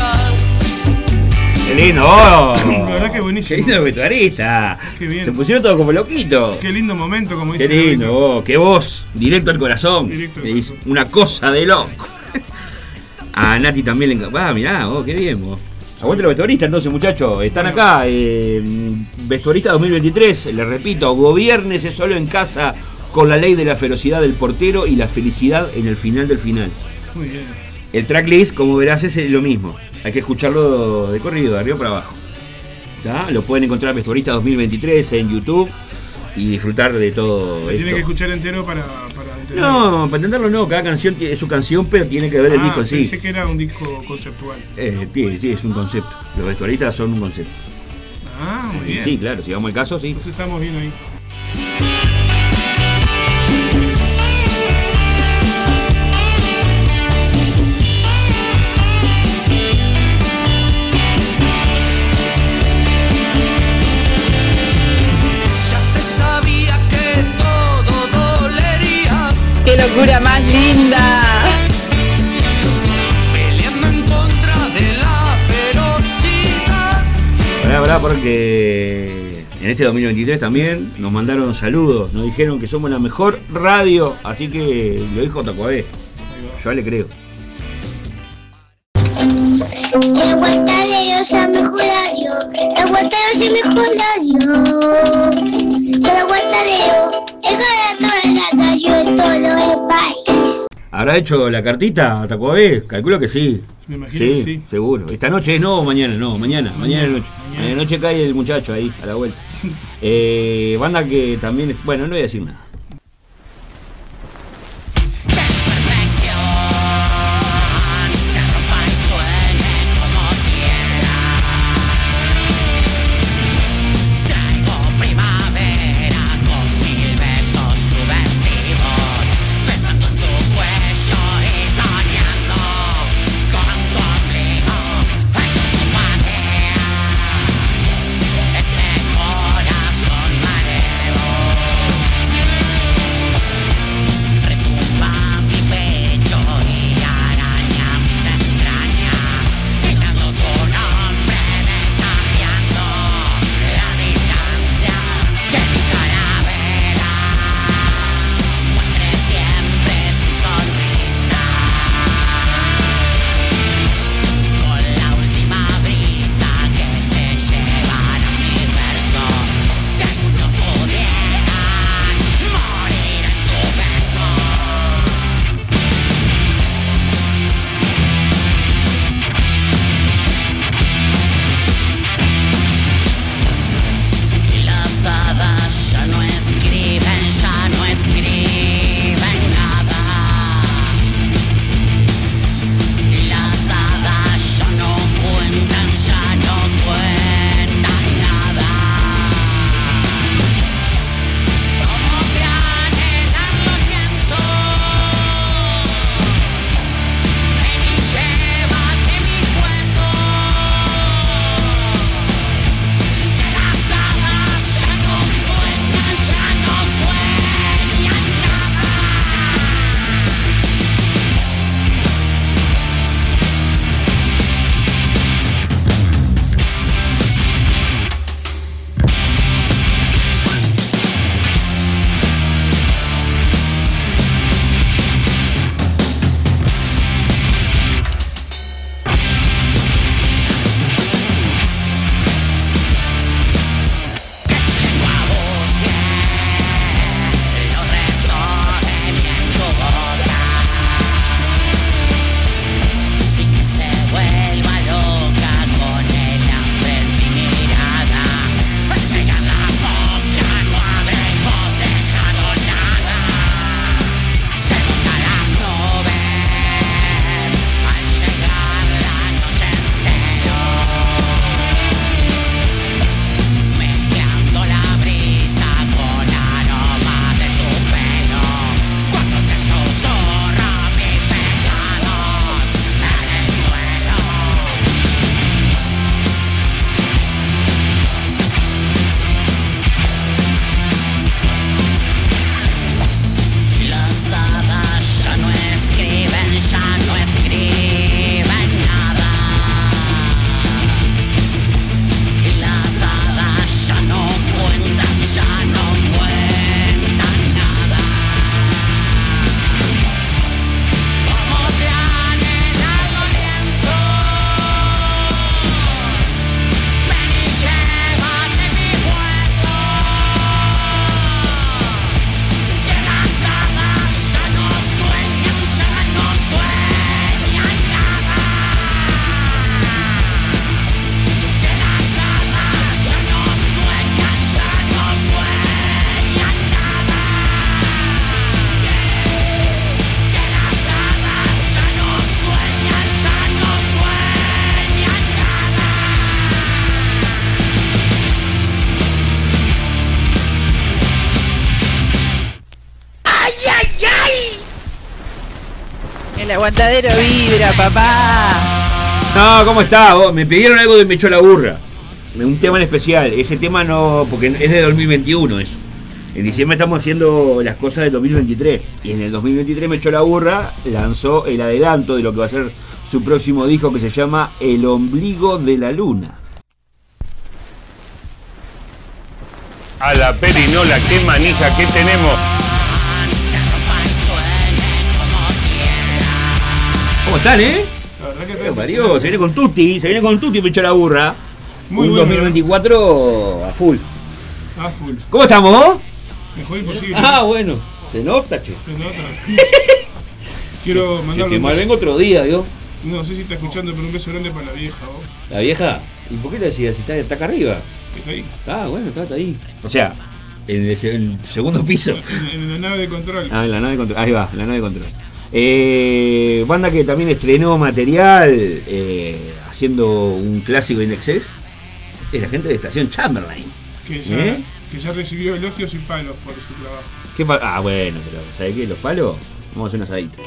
¡Qué lindo! oh. La verdad que buenísimo. ¡Qué lindo vestuarista! Qué bien. Se pusieron todos como loquitos. Qué lindo momento, como dice Qué lindo, oh, qué voz, directo al corazón. Directo al Una cosa de loco. A Nati también le encanta. Ah, mirá, oh, qué bien, vos. Aguante los vestuaristas entonces, muchachos. Están acá. Eh, vestuarista 2023, les repito, gobiernese solo en casa con la ley de la ferocidad del portero y la felicidad en el final del final. Muy bien. El tracklist, como verás, es lo mismo. Hay que escucharlo de corrido, de arriba para abajo. ¿Tá? Lo pueden encontrar Vestuarista 2023 en YouTube y disfrutar de todo Tiene que esto. escuchar entero para, para entender. No, para entenderlo no, cada canción tiene- es su canción, pero tiene que ver el Ah, disco en sí. Pensé que era un disco conceptual. Eh, sí, sí, es un concepto. Los vestuaristas son un concepto. Ah, muy bien. Sí, claro, si vamos al caso, sí. Entonces estamos bien ahí. ¡Qué locura más linda! Peleando en contra de la ferocidad. Porque en este 2023 también nos mandaron saludos, nos dijeron que somos la mejor radio, así que lo dijo Tacuabé. Yo le creo. El aguantadero es el mejor radio. El aguantadero es el mejor radio. El aguantadero es para toda la radio ¿Habrá hecho la cartita a Tacuabé? Calculo que sí. Me imagino que sí. seguro. Esta noche es no o mañana, no, mañana, mañana noche. Mañana noche cae el muchacho ahí, a la vuelta. Eh, banda que también, bueno, no voy a decir nada. Papá. No, ¿cómo está? vos? Me pidieron algo de Me la burra. Un tema en especial. Ese tema no. Porque es de 2021 eso. En diciembre estamos haciendo las cosas del 2023. Y en el 2023 Me la burra lanzó el adelanto de lo que va a ser su próximo disco que se llama El ombligo de la luna. A la perinola, qué manija que tenemos. ¿Cómo están, eh? La verdad que está Mario, se viene con Tutti, se viene con Tutti Me echó la burra. Muy Un bueno, 2024 a full. Ah, full. ¿Cómo estamos? Mejor imposible. Ah, bueno. Se nota, che. Se nota. Quiero Si mandarle te un mal beso. vengo otro día, yo. No sé si está escuchando, pero un beso grande para la vieja, vos. La vieja. ¿Y por qué le decías si está, está acá arriba? Está ahí. Ah, bueno, está, está ahí. O sea, en el segundo piso. En, en la nave de control. Ah, en la nave de control. Ahí va, la nave de control. Eh, banda que también estrenó material eh, haciendo un clásico de Indexes. Es la gente de Estación Chamberlain. Que ya, ¿Eh? que ya recibió elogios y palos por su trabajo. ¿Qué pa- ah, bueno, pero ¿sabes qué? Los palos. Vamos a hacer un asadito.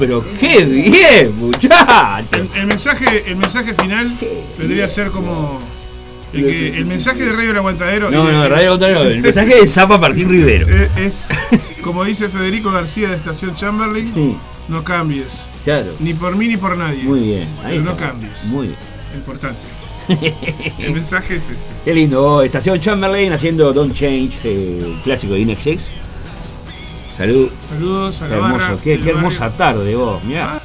Pero qué bien, muchachos. El, el mensaje, el mensaje final vendría a ser como. El, que- el mensaje de Radio El Aguantadero. No, no, Radio Contrario. El mensaje de Zapa Martín Rivero. eh, Es, como dice Federico García de Estación Chamberlain: no cambies. Claro. Ni por mí ni por nadie. Muy bien. Ahí Pero no cambies. Muy bien. Importante. El mensaje es ese. Qué lindo, vos. Estación Chamberlain haciendo Don't Change, eh, clásico de Inexex. Salud. Saludos a Qué la hermoso, barra qué, hermosa tarde vos, mirá.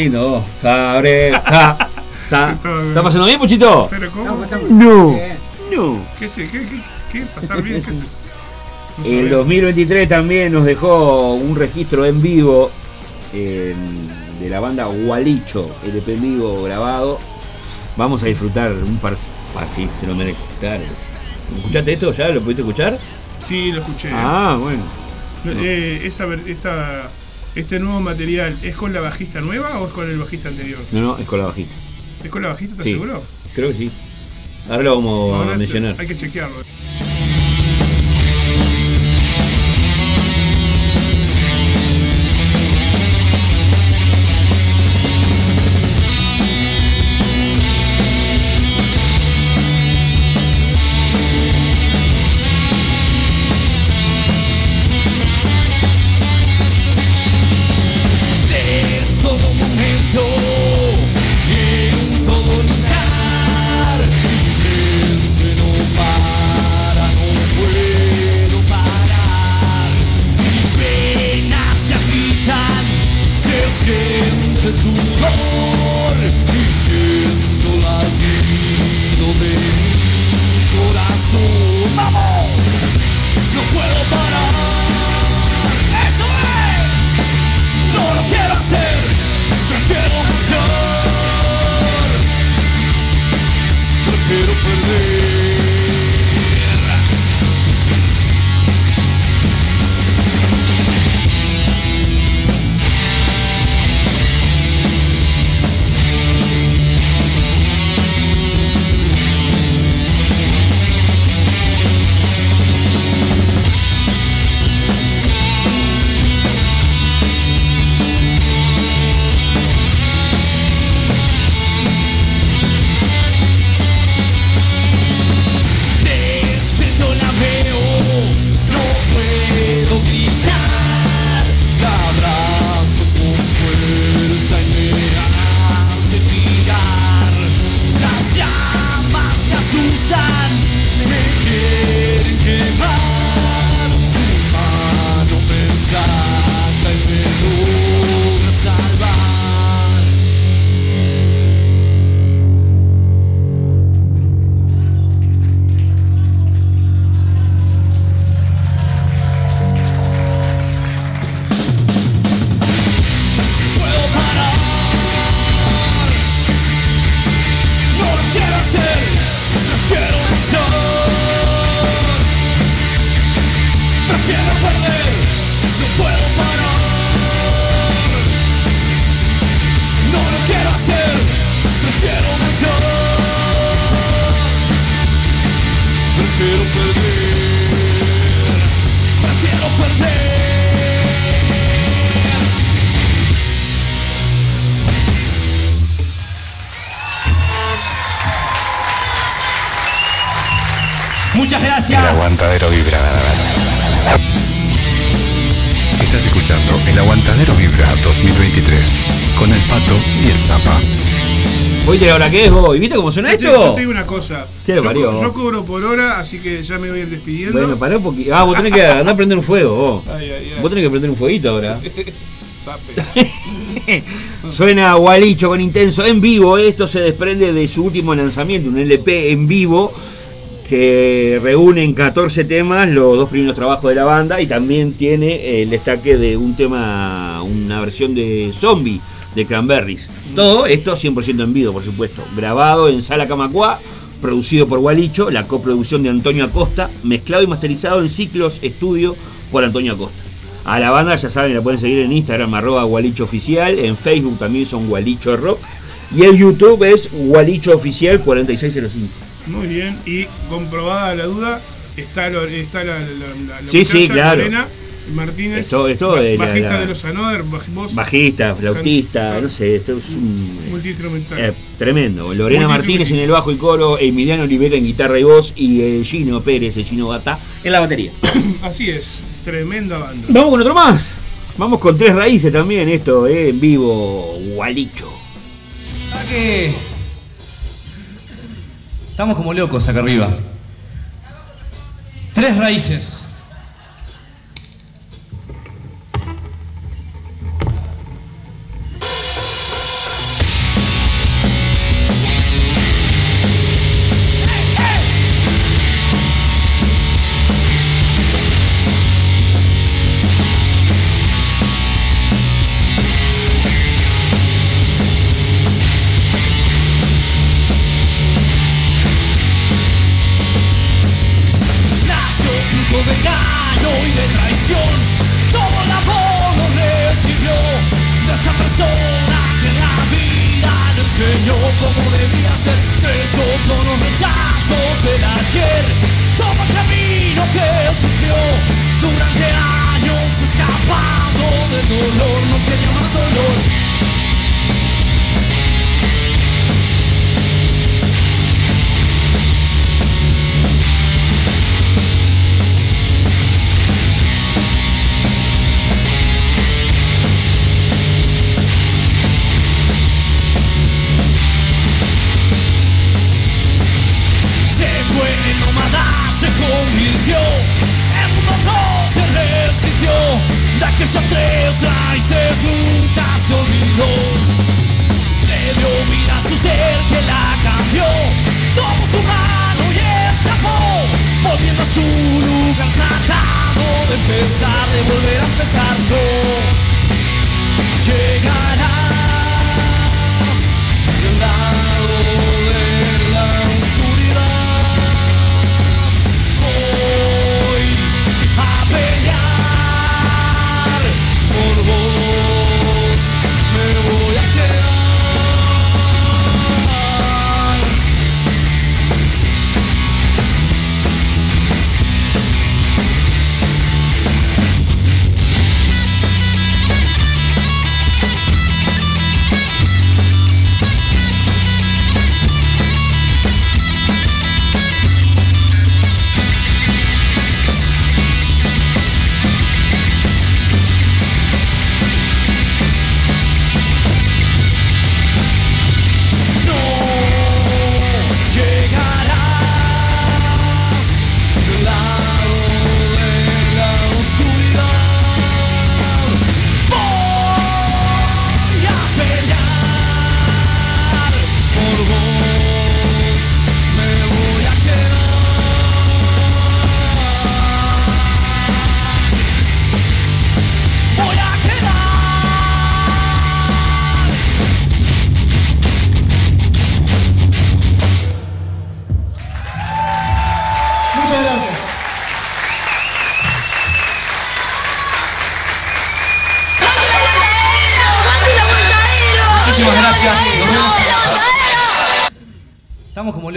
Lindo, qué lindo vos. Está, bre- está, está. ¿Está pasando bien, Puchito? Pero ¿cómo? No. No. ¿Qué, te- qué, qué, qué? ¿Pasar bien? ¿Qué es eso? No El sabía. 2023 también nos dejó un registro en vivo eh, de la banda Gualicho, LP en vivo grabado. Vamos a disfrutar un par. Ah, sí, se lo merece. Claro. ¿Escuchaste esto ya? ¿Lo pudiste escuchar? Sí, lo escuché. Ah, bueno. Eh, esa, esta, ¿Este nuevo material es con la bajista nueva o es con el bajista anterior? No, no, es con la bajita. ¿Es con la bajista, estás Sí, seguro? creo que sí. Ahora lo vamos Ahora a mencionar. Hay que chequearlo. Perder, prefiero perder. Muchas gracias. El aguantadero vibra. Estás escuchando El Aguantadero Vibra 2023 con el pato y el zapa. ¿Oíste la hora que es vos? ¿Y viste cómo suena Yo te, esto? yo te digo una cosa. ¿Qué yo, co- yo cobro por hora, así que ya me voy a ir despidiendo. Bueno, pará un poquito. Ah, vos tenés que andar a prender un fuego, vos. Ay, ay, ay. Vos tenés que prender un fueguito ahora. Suena Gualicho con Intenso en vivo. Esto se desprende de su último lanzamiento, un LP en vivo que reúne en 14 temas los dos primeros trabajos de la banda y también tiene el destaque de un tema, una versión de Zombie de Cranberries. Todo esto 100% en vivo, por supuesto. Grabado en Sala Camacuá, producido por Gualicho, la coproducción de Antonio Acosta, mezclado y masterizado en Ciclos Estudio por Antonio Acosta. A la banda, ya saben, la pueden seguir en Instagram, arroba Gualicho Oficial. En Facebook también son Gualicho Rock. Y el YouTube es Gualicho Oficial 4605. Muy bien. Y comprobada la duda, está, lo- está la, la, la- la Sí, sí, claro. Lorena Martínez. Esto- esto ba- de bajista la- de los Anoder, baj- voz Bajista, flautista, no sé, esto es un. multiinstrumental. eh, tremendo. Lorena Martínez en el bajo y coro, Emiliano Olivera en guitarra y voz y el Gino Pérez, el Gino Gata, en la batería. Así es, tremenda banda. Vamos con otro más. Vamos con tres raíces también, esto, eh, en vivo, Gualicho. que estamos como locos acá arriba. Tres raíces.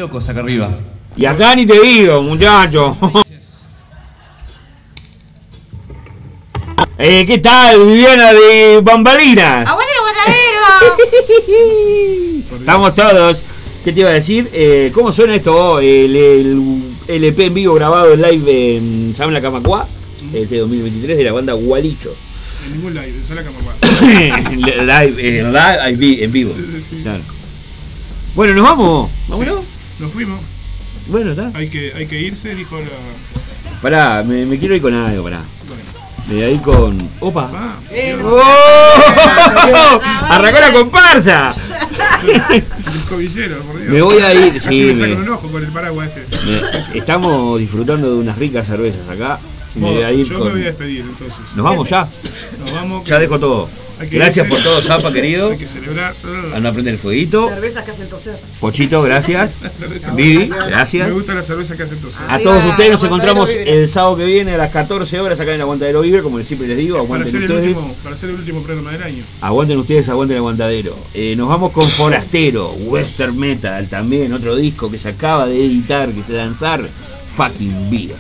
Locos acá arriba. Y acá ni te digo, muchacho. Eh, ¿Qué tal, Viviana de Bambalinas? ¡Aguante los Estamos todos. ¿Qué te iba a decir? Eh, ¿Cómo suena esto? El, el LP en vivo grabado en live en San La Camacuá, este 2023 de la banda Gualicho. En ningún live, en sola Camorra. live, en live, en vi- en vivo. Claro. Bueno, nos vamos. ¿Vámonos? Nos fuimos. Bueno, está. Hay que, hay que irse, dijo la. Pará, me, me quiero ir con algo, pará. Me voy a ir con. ¡Opa! ¡Oh! ¡Arrancó la comparsa! El cobillero, por Dios. Me voy a ir, Casi sí, me sacan me- un ojo con el paraguas este. Me- Estamos disfrutando de unas ricas cervezas acá. Me voy a ir yo con- me voy a despedir entonces. ¿Nos vamos ya? Nos vamos. Ya dejo todo. Gracias por todo, Zapa, querido. Hay que celebrar. Anda a prender el fueguito. Cervezas que hacen toser. Pochito, gracias. Vivi, gracias. Me gusta la cerveza que hace toser. A todos ustedes nos encontramos el sábado que viene a las 14 horas acá en el Aguantadero Vive, como siempre les digo, Para aguanten el ustedes. último, para hacer el último programa del año. Aguanten ustedes, aguanten el aguantadero. Eh, nos vamos con Forastero, Western Metal, también otro disco que se acaba de editar, que se lanzar, Fucking Beer.